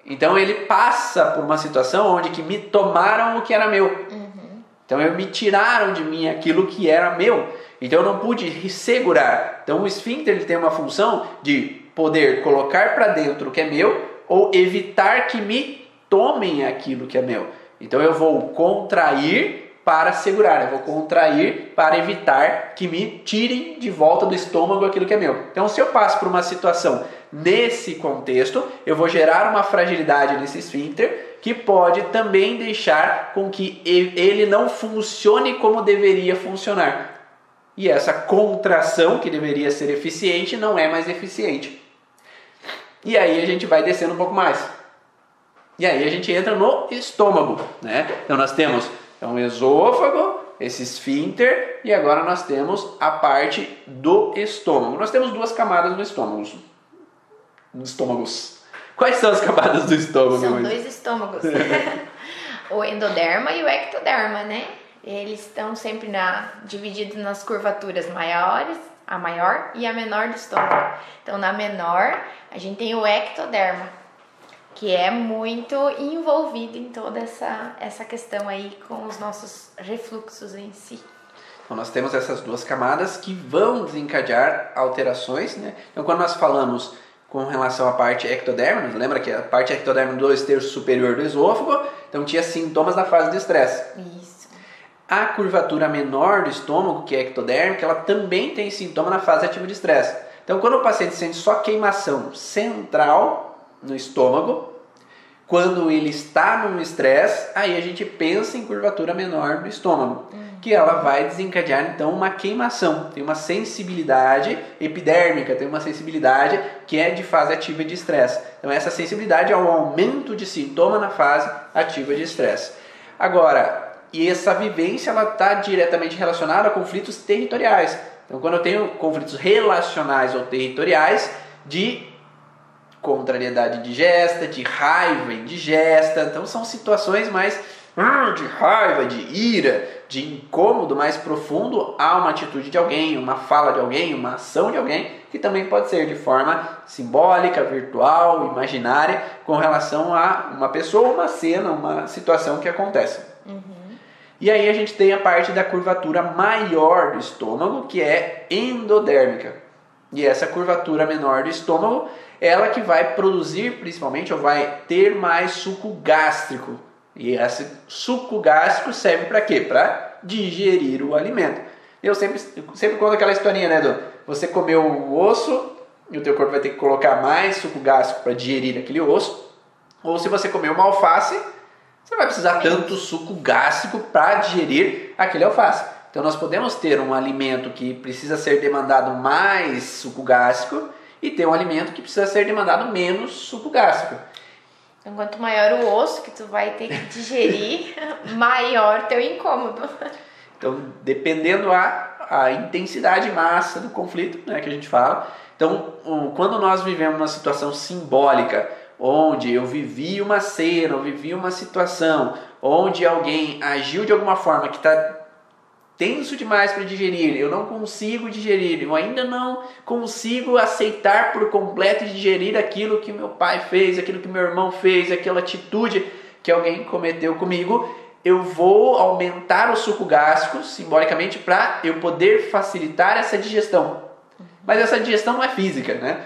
Então ele passa por uma situação onde que me tomaram o que era meu. Uhum. Então me tiraram de mim aquilo que era meu. Então eu não pude segurar. Então o esfíncter ele tem uma função de poder colocar para dentro o que é meu ou evitar que me tomem aquilo que é meu. Então eu vou contrair para segurar, eu vou contrair para evitar que me tirem de volta do estômago aquilo que é meu. Então, se eu passo por uma situação nesse contexto, eu vou gerar uma fragilidade nesse esfíncter que pode também deixar com que ele não funcione como deveria funcionar. E essa contração que deveria ser eficiente não é mais eficiente. E aí a gente vai descendo um pouco mais. E aí a gente entra no estômago, né? Então nós temos então, esôfago, esse esfíncter, e agora nós temos a parte do estômago. Nós temos duas camadas no estômago. Nos estômagos. Quais são as camadas do estômago? São dois estômagos. o endoderma e o ectoderma, né? Eles estão sempre na, divididos nas curvaturas maiores, a maior e a menor do estômago. Então, na menor, a gente tem o ectoderma, que é muito envolvido em toda essa, essa questão aí com os nossos refluxos em si. Então nós temos essas duas camadas que vão desencadear alterações, né? Então quando nós falamos com relação à parte ectoderma, lembra que a parte ectoderma do terços superior do esôfago, então tinha sintomas na fase de estresse. Isso. A curvatura menor do estômago, que é ectodérmica, ela também tem sintoma na fase ativa de estresse. Então quando o paciente sente só queimação central no estômago. Quando ele está no estresse, aí a gente pensa em curvatura menor do estômago, uhum. que ela vai desencadear então uma queimação, tem uma sensibilidade epidérmica, tem uma sensibilidade que é de fase ativa de estresse. Então essa sensibilidade é o aumento de sintoma na fase ativa de estresse. Agora, e essa vivência ela está diretamente relacionada a conflitos territoriais. Então, quando eu tenho conflitos relacionais ou territoriais de contrariedade digesta, de raiva indigesta. Então são situações mais hum, de raiva, de ira, de incômodo mais profundo a uma atitude de alguém, uma fala de alguém, uma ação de alguém, que também pode ser de forma simbólica, virtual, imaginária, com relação a uma pessoa, uma cena, uma situação que acontece. Uhum. E aí a gente tem a parte da curvatura maior do estômago, que é endodérmica. E essa curvatura menor do estômago, ela que vai produzir principalmente, ou vai ter mais suco gástrico, e esse suco gástrico serve para quê? Para digerir o alimento. Eu sempre, sempre conto aquela historinha, né, do você comeu o osso e o teu corpo vai ter que colocar mais suco gástrico para digerir aquele osso. Ou se você comeu uma alface, você vai precisar tanto suco gástrico para digerir aquele alface. Então nós podemos ter um alimento que precisa ser demandado mais suco gástrico e ter um alimento que precisa ser demandado menos suco gástrico. Então, quanto maior o osso que tu vai ter que digerir, maior teu incômodo. Então, dependendo a, a intensidade e massa do conflito, né, que a gente fala. Então, quando nós vivemos uma situação simbólica, onde eu vivi uma cena, eu vivi uma situação, onde alguém agiu de alguma forma que está tenso demais para digerir, eu não consigo digerir, eu ainda não consigo aceitar por completo e digerir aquilo que meu pai fez, aquilo que meu irmão fez, aquela atitude que alguém cometeu comigo, eu vou aumentar o suco gástrico simbolicamente para eu poder facilitar essa digestão. Mas essa digestão não é física, né?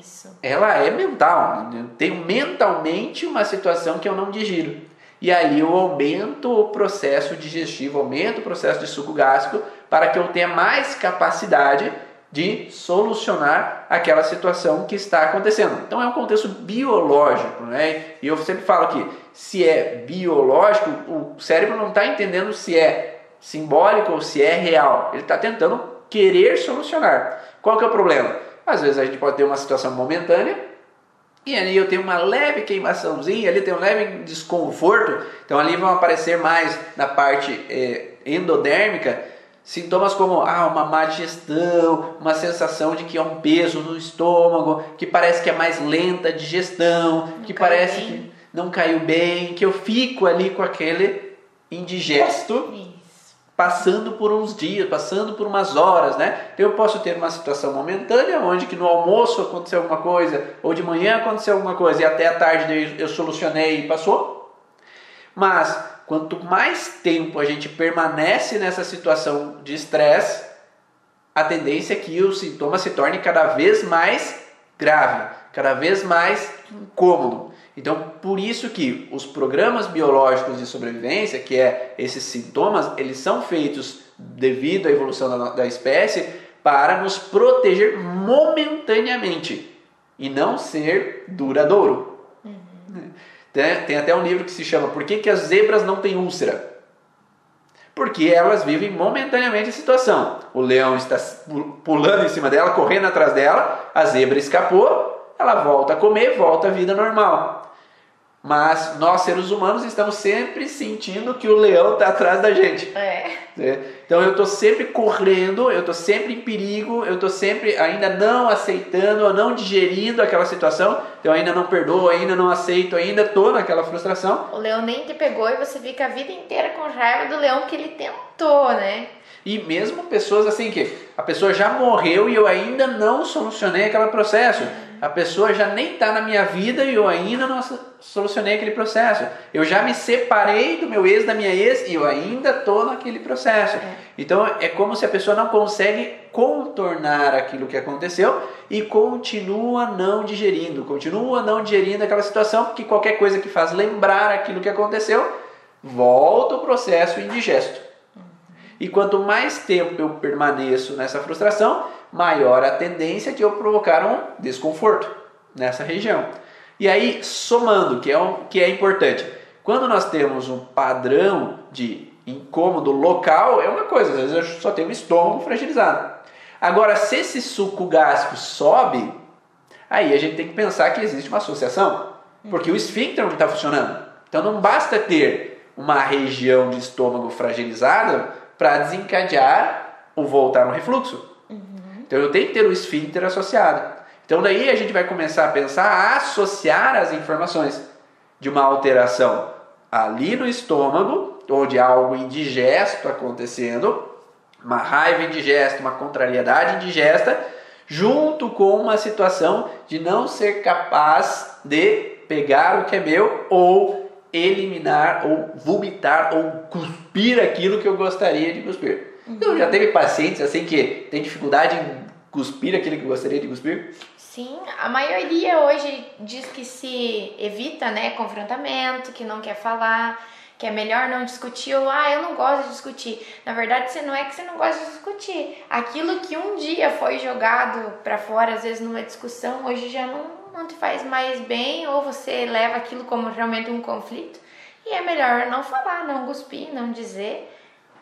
Isso. Ela é mental. Eu tenho mentalmente uma situação que eu não digiro e aí eu aumento o processo digestivo, aumento o processo de suco gástrico para que eu tenha mais capacidade de solucionar aquela situação que está acontecendo. Então é um contexto biológico, né? E eu sempre falo que se é biológico, o cérebro não está entendendo se é simbólico ou se é real. Ele está tentando querer solucionar. Qual que é o problema? Às vezes a gente pode ter uma situação momentânea e ali eu tenho uma leve queimaçãozinha, ali tem um leve desconforto. Então ali vão aparecer mais na parte é, endodérmica sintomas como ah, uma má digestão, uma sensação de que há um peso no estômago, que parece que é mais lenta a digestão, não que parece bem. que não caiu bem, que eu fico ali com aquele indigesto passando por uns dias, passando por umas horas, né? Eu posso ter uma situação momentânea, onde que no almoço aconteceu alguma coisa, ou de manhã aconteceu alguma coisa, e até a tarde eu solucionei e passou. Mas quanto mais tempo a gente permanece nessa situação de estresse, a tendência é que o sintoma se torne cada vez mais grave, cada vez mais incômodo. Então, por isso que os programas biológicos de sobrevivência, que é esses sintomas, eles são feitos devido à evolução da, da espécie para nos proteger momentaneamente e não ser duradouro. Uhum. Tem, tem, até um livro que se chama Por que, que as zebras não têm úlcera? Porque elas vivem momentaneamente a situação. O leão está pulando em cima dela, correndo atrás dela, a zebra escapou, ela volta a comer, volta à vida normal. Mas nós, seres humanos, estamos sempre sentindo que o leão está atrás da gente. É. é. Então eu estou sempre correndo, eu estou sempre em perigo, eu estou sempre ainda não aceitando ou não digerindo aquela situação. Então eu ainda não perdoo, ainda não aceito, ainda estou naquela frustração. O leão nem te pegou e você fica a vida inteira com raiva do leão que ele tentou, né? E mesmo pessoas assim que a pessoa já morreu e eu ainda não solucionei aquele processo. A pessoa já nem está na minha vida e eu ainda não solucionei aquele processo. Eu já me separei do meu ex, da minha ex e eu ainda estou naquele processo. É. Então é como se a pessoa não consegue contornar aquilo que aconteceu e continua não digerindo, continua não digerindo aquela situação, porque qualquer coisa que faz lembrar aquilo que aconteceu, volta o processo indigesto. E quanto mais tempo eu permaneço nessa frustração, maior a tendência de eu provocar um desconforto nessa região. E aí, somando, que é, um, que é importante, quando nós temos um padrão de incômodo local, é uma coisa, às vezes eu só tenho um estômago fragilizado. Agora, se esse suco gástrico sobe, aí a gente tem que pensar que existe uma associação, porque o esfíncter não está funcionando. Então não basta ter uma região de estômago fragilizada para desencadear o voltar no refluxo. Então eu tenho que ter o esfíncter associado. Então daí a gente vai começar a pensar, a associar as informações de uma alteração ali no estômago, ou de algo indigesto acontecendo, uma raiva indigesta, uma contrariedade indigesta, junto com uma situação de não ser capaz de pegar o que é meu ou eliminar ou vomitar ou cuspir aquilo que eu gostaria de cuspir. Então, já teve pacientes assim que tem dificuldade em cuspir aquilo que gostaria de cuspir? Sim, a maioria hoje diz que se evita, né, confrontamento, que não quer falar, que é melhor não discutir ou ah, eu não gosto de discutir. Na verdade, você não é que você não gosta de discutir. Aquilo que um dia foi jogado para fora, às vezes numa discussão, hoje já não, não te faz mais bem ou você leva aquilo como realmente um conflito. E é melhor não falar, não cuspir, não dizer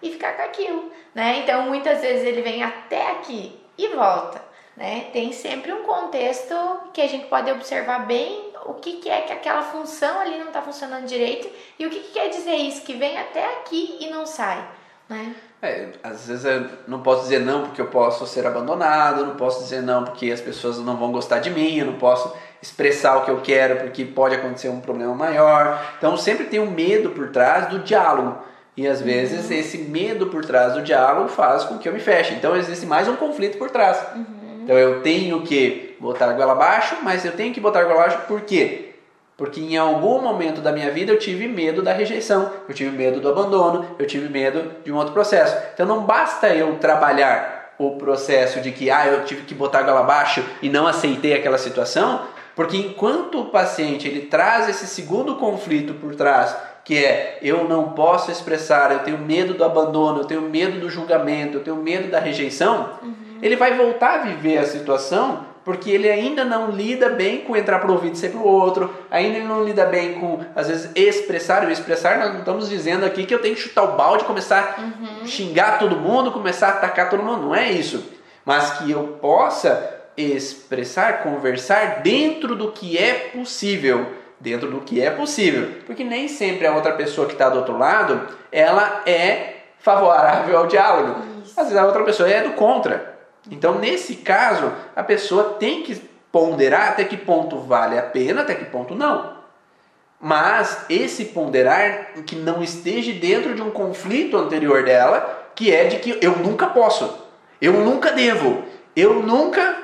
e ficar com aquilo, né? Então, muitas vezes ele vem até aqui e volta, né? Tem sempre um contexto que a gente pode observar bem o que, que é que aquela função ali não está funcionando direito e o que, que, quer dizer isso, que vem até aqui e não sai. Né? É, às vezes eu não posso dizer não porque eu posso ser abandonado, não posso dizer não porque as pessoas não vão gostar de mim, eu não posso expressar o que eu quero porque pode acontecer um problema maior. Então sempre tem um medo por trás do diálogo. E às vezes uhum. esse medo por trás do diálogo faz com que eu me feche. Então existe mais um conflito por trás. Uhum. Então eu tenho que botar a goela abaixo, mas eu tenho que botar a goela abaixo por quê? Porque em algum momento da minha vida eu tive medo da rejeição, eu tive medo do abandono, eu tive medo de um outro processo. Então não basta eu trabalhar o processo de que ah, eu tive que botar a goela abaixo e não aceitei aquela situação, porque enquanto o paciente ele traz esse segundo conflito por trás, que é eu não posso expressar, eu tenho medo do abandono, eu tenho medo do julgamento, eu tenho medo da rejeição, uhum ele vai voltar a viver a situação porque ele ainda não lida bem com entrar para o ouvido e ser para o outro, ainda ele não lida bem com, às vezes, expressar. E expressar, nós não estamos dizendo aqui que eu tenho que chutar o balde, começar uhum. a xingar todo mundo, começar a atacar todo mundo. Não é isso. Mas que eu possa expressar, conversar dentro do que é possível. Dentro do que é possível. Porque nem sempre a outra pessoa que está do outro lado, ela é favorável ao diálogo. Isso. Às vezes a outra pessoa é do contra. Então, nesse caso, a pessoa tem que ponderar até que ponto vale a pena, até que ponto não. Mas esse ponderar que não esteja dentro de um conflito anterior dela, que é de que eu nunca posso, eu nunca devo, eu nunca,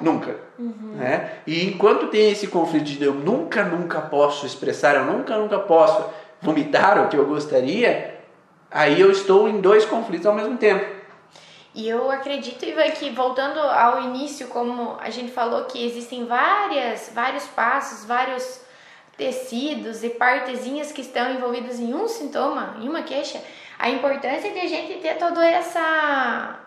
nunca. Uhum. Né? E enquanto tem esse conflito de eu nunca, nunca posso expressar, eu nunca, nunca posso vomitar o que eu gostaria, aí eu estou em dois conflitos ao mesmo tempo. E eu acredito, Ivan, que voltando ao início, como a gente falou que existem várias, vários passos, vários tecidos e partezinhas que estão envolvidos em um sintoma, em uma queixa, a importância de a gente ter toda essa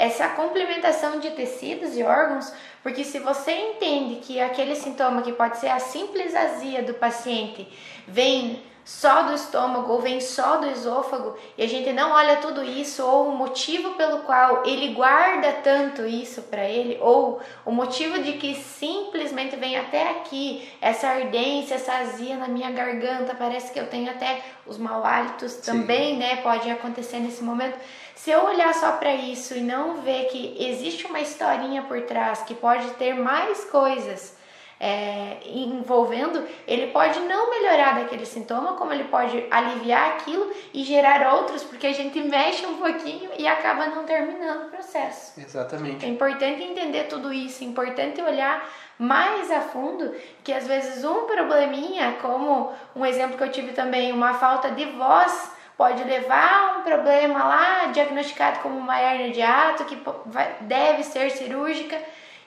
essa complementação de tecidos e órgãos, porque se você entende que aquele sintoma que pode ser a simples azia do paciente vem só do estômago ou vem só do esôfago e a gente não olha tudo isso ou o motivo pelo qual ele guarda tanto isso para ele ou o motivo de que simplesmente vem até aqui essa ardência, essa azia na minha garganta, parece que eu tenho até os mau hálitos também, Sim. né? Pode acontecer nesse momento. Se eu olhar só para isso e não ver que existe uma historinha por trás que pode ter mais coisas é, envolvendo, ele pode não melhorar daquele sintoma, como ele pode aliviar aquilo e gerar outros, porque a gente mexe um pouquinho e acaba não terminando o processo. Exatamente. É importante entender tudo isso, é importante olhar mais a fundo que às vezes um probleminha, como um exemplo que eu tive também, uma falta de voz, pode levar a um problema lá diagnosticado como uma hernia de ato que deve ser cirúrgica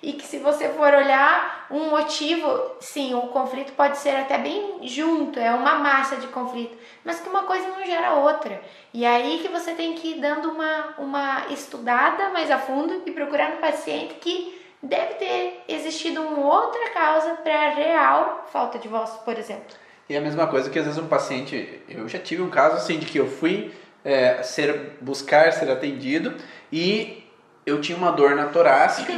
e que se você for olhar um motivo, sim, o conflito pode ser até bem junto, é uma massa de conflito, mas que uma coisa não gera outra. E aí que você tem que ir dando uma, uma estudada mais a fundo e procurar no paciente que deve ter existido uma outra causa para real falta de voz, por exemplo. E a mesma coisa que às vezes um paciente, eu já tive um caso assim de que eu fui é, ser buscar ser atendido e eu tinha uma dor na torácica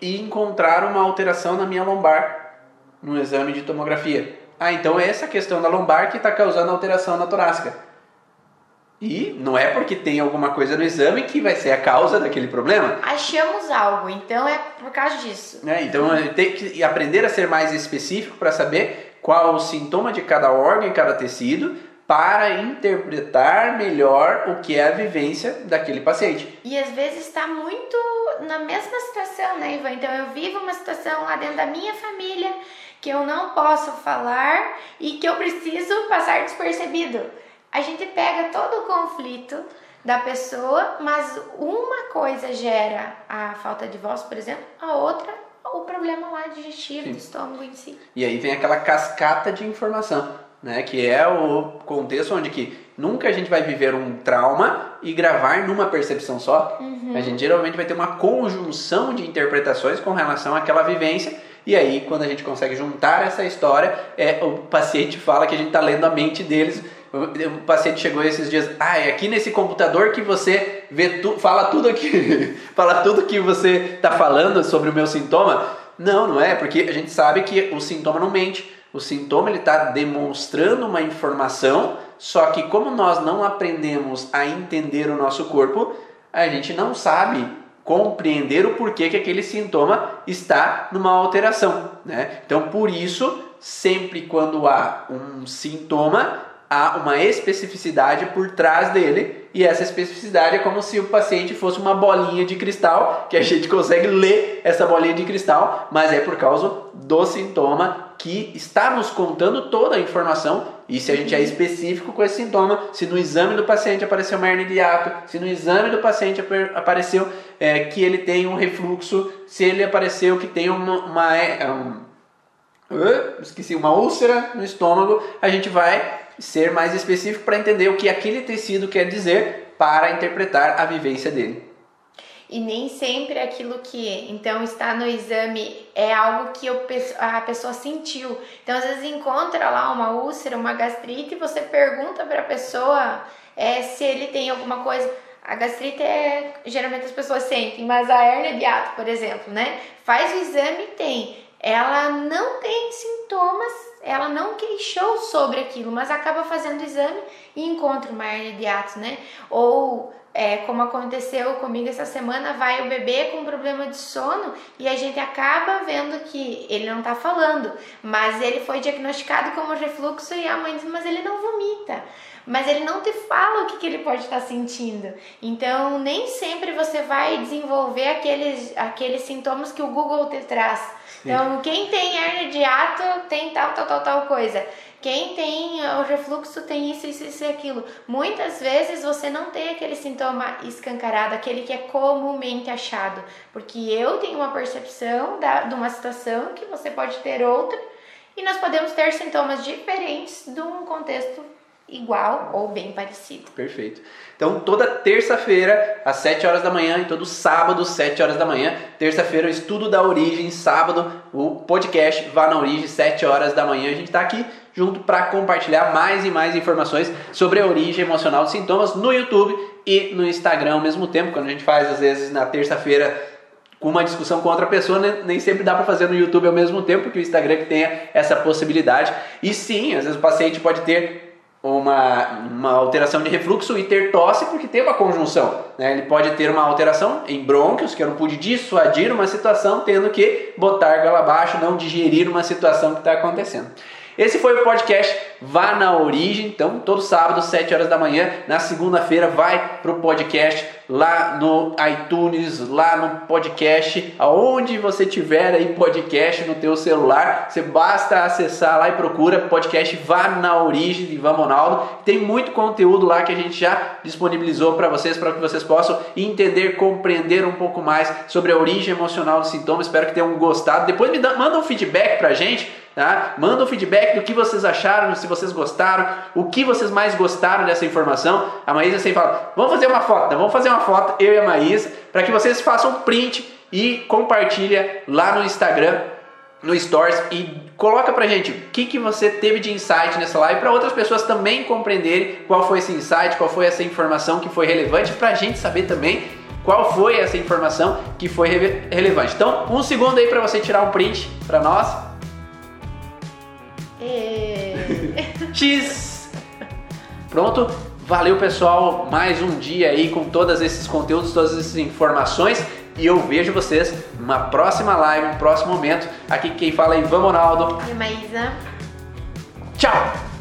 e encontraram uma alteração na minha lombar no exame de tomografia. Ah, então é essa questão da lombar que está causando alteração na torácica. E não é porque tem alguma coisa no exame que vai ser a causa daquele problema. Achamos algo, então é por causa disso. É, então tem que aprender a ser mais específico para saber qual o sintoma de cada órgão e cada tecido para interpretar melhor o que é a vivência daquele paciente. E às vezes está muito na mesma situação, né, Ivan? Então eu vivo uma situação lá dentro da minha família que eu não posso falar e que eu preciso passar despercebido. A gente pega todo o conflito da pessoa, mas uma coisa gera a falta de voz, por exemplo, a outra o problema lá digestivo Sim. do estômago em si. E aí vem aquela cascata de informação né? Que é o contexto onde que nunca a gente vai viver um trauma e gravar numa percepção só. Uhum. A gente geralmente vai ter uma conjunção de interpretações com relação àquela vivência. E aí, quando a gente consegue juntar essa história, é, o paciente fala que a gente está lendo a mente deles. O paciente chegou esses dias, ah, é aqui nesse computador que você vê tu, fala tudo aqui, fala tudo que você está falando sobre o meu sintoma. Não, não é, porque a gente sabe que o sintoma não mente. O sintoma ele está demonstrando uma informação, só que como nós não aprendemos a entender o nosso corpo, a gente não sabe compreender o porquê que aquele sintoma está numa alteração. Né? Então, por isso, sempre quando há um sintoma, há uma especificidade por trás dele, e essa especificidade é como se o paciente fosse uma bolinha de cristal, que a gente consegue ler essa bolinha de cristal, mas é por causa do sintoma que está nos contando toda a informação. E se a gente é específico com esse sintoma, se no exame do paciente apareceu uma hernia de hiato, se no exame do paciente apareceu é, que ele tem um refluxo, se ele apareceu que tem uma, uma é, um, esqueci, uma úlcera no estômago, a gente vai ser mais específico para entender o que aquele tecido quer dizer para interpretar a vivência dele e nem sempre aquilo que então está no exame é algo que a pessoa sentiu. Então às vezes encontra lá uma úlcera, uma gastrite e você pergunta para a pessoa é, se ele tem alguma coisa. A gastrite é geralmente as pessoas sentem, mas a hernia de ato, por exemplo, né? Faz o exame e tem. Ela não tem sintomas, ela não queixou sobre aquilo, mas acaba fazendo o exame e encontra uma hernia de ato, né? Ou é, como aconteceu comigo essa semana, vai o bebê com problema de sono e a gente acaba vendo que ele não está falando, mas ele foi diagnosticado como refluxo e a mãe diz, mas ele não vomita. Mas ele não te fala o que, que ele pode estar tá sentindo. Então, nem sempre você vai desenvolver aqueles, aqueles sintomas que o Google te traz. Então, quem tem hernia de ato tem tal, tal, tal, tal coisa. Quem tem o refluxo tem isso, isso, isso e aquilo. Muitas vezes você não tem aquele sintoma escancarado, aquele que é comumente achado, porque eu tenho uma percepção da, de uma situação que você pode ter outra e nós podemos ter sintomas diferentes de um contexto igual ou bem parecido. Perfeito. Então, toda terça-feira, às 7 horas da manhã, e todo sábado, às 7 horas da manhã. Terça-feira, o estudo da origem, sábado, o podcast Vá na Origem, 7 horas da manhã. A gente está aqui junto para compartilhar mais e mais informações sobre a origem emocional dos sintomas no YouTube e no Instagram ao mesmo tempo. Quando a gente faz, às vezes, na terça-feira com uma discussão com outra pessoa, né? nem sempre dá para fazer no YouTube ao mesmo tempo, porque o Instagram que tenha essa possibilidade. E sim, às vezes o paciente pode ter uma, uma alteração de refluxo e ter tosse porque tem uma conjunção. Né? Ele pode ter uma alteração em brônquios, que eu não pude dissuadir uma situação, tendo que botar goela abaixo, não digerir uma situação que está acontecendo. Esse foi o podcast Vá na Origem. Então, todo sábado, 7 horas da manhã. Na segunda-feira, vai para o podcast lá no iTunes, lá no podcast, aonde você tiver aí podcast no teu celular. Você basta acessar lá e procura podcast Vá na Origem de Ivan Ronaldo. Tem muito conteúdo lá que a gente já disponibilizou para vocês, para que vocês possam entender, compreender um pouco mais sobre a origem emocional dos sintomas. Espero que tenham gostado. Depois me dá, manda um feedback para a gente Tá? Manda um feedback do que vocês acharam, se vocês gostaram, o que vocês mais gostaram dessa informação. A Maísa sempre fala: vamos fazer uma foto, vamos fazer uma foto, eu e a Maísa, para que vocês façam print e compartilha lá no Instagram, no Stories e coloca pra gente o que, que você teve de insight nessa live para outras pessoas também compreenderem qual foi esse insight, qual foi essa informação que foi relevante para a gente saber também qual foi essa informação que foi relevante. Então, um segundo aí para você tirar um print para nós. X! Pronto? Valeu, pessoal. Mais um dia aí com todos esses conteúdos, todas essas informações. E eu vejo vocês numa próxima live, no próximo momento. Aqui quem fala é Ivan Ronaldo. E Maísa. Tchau!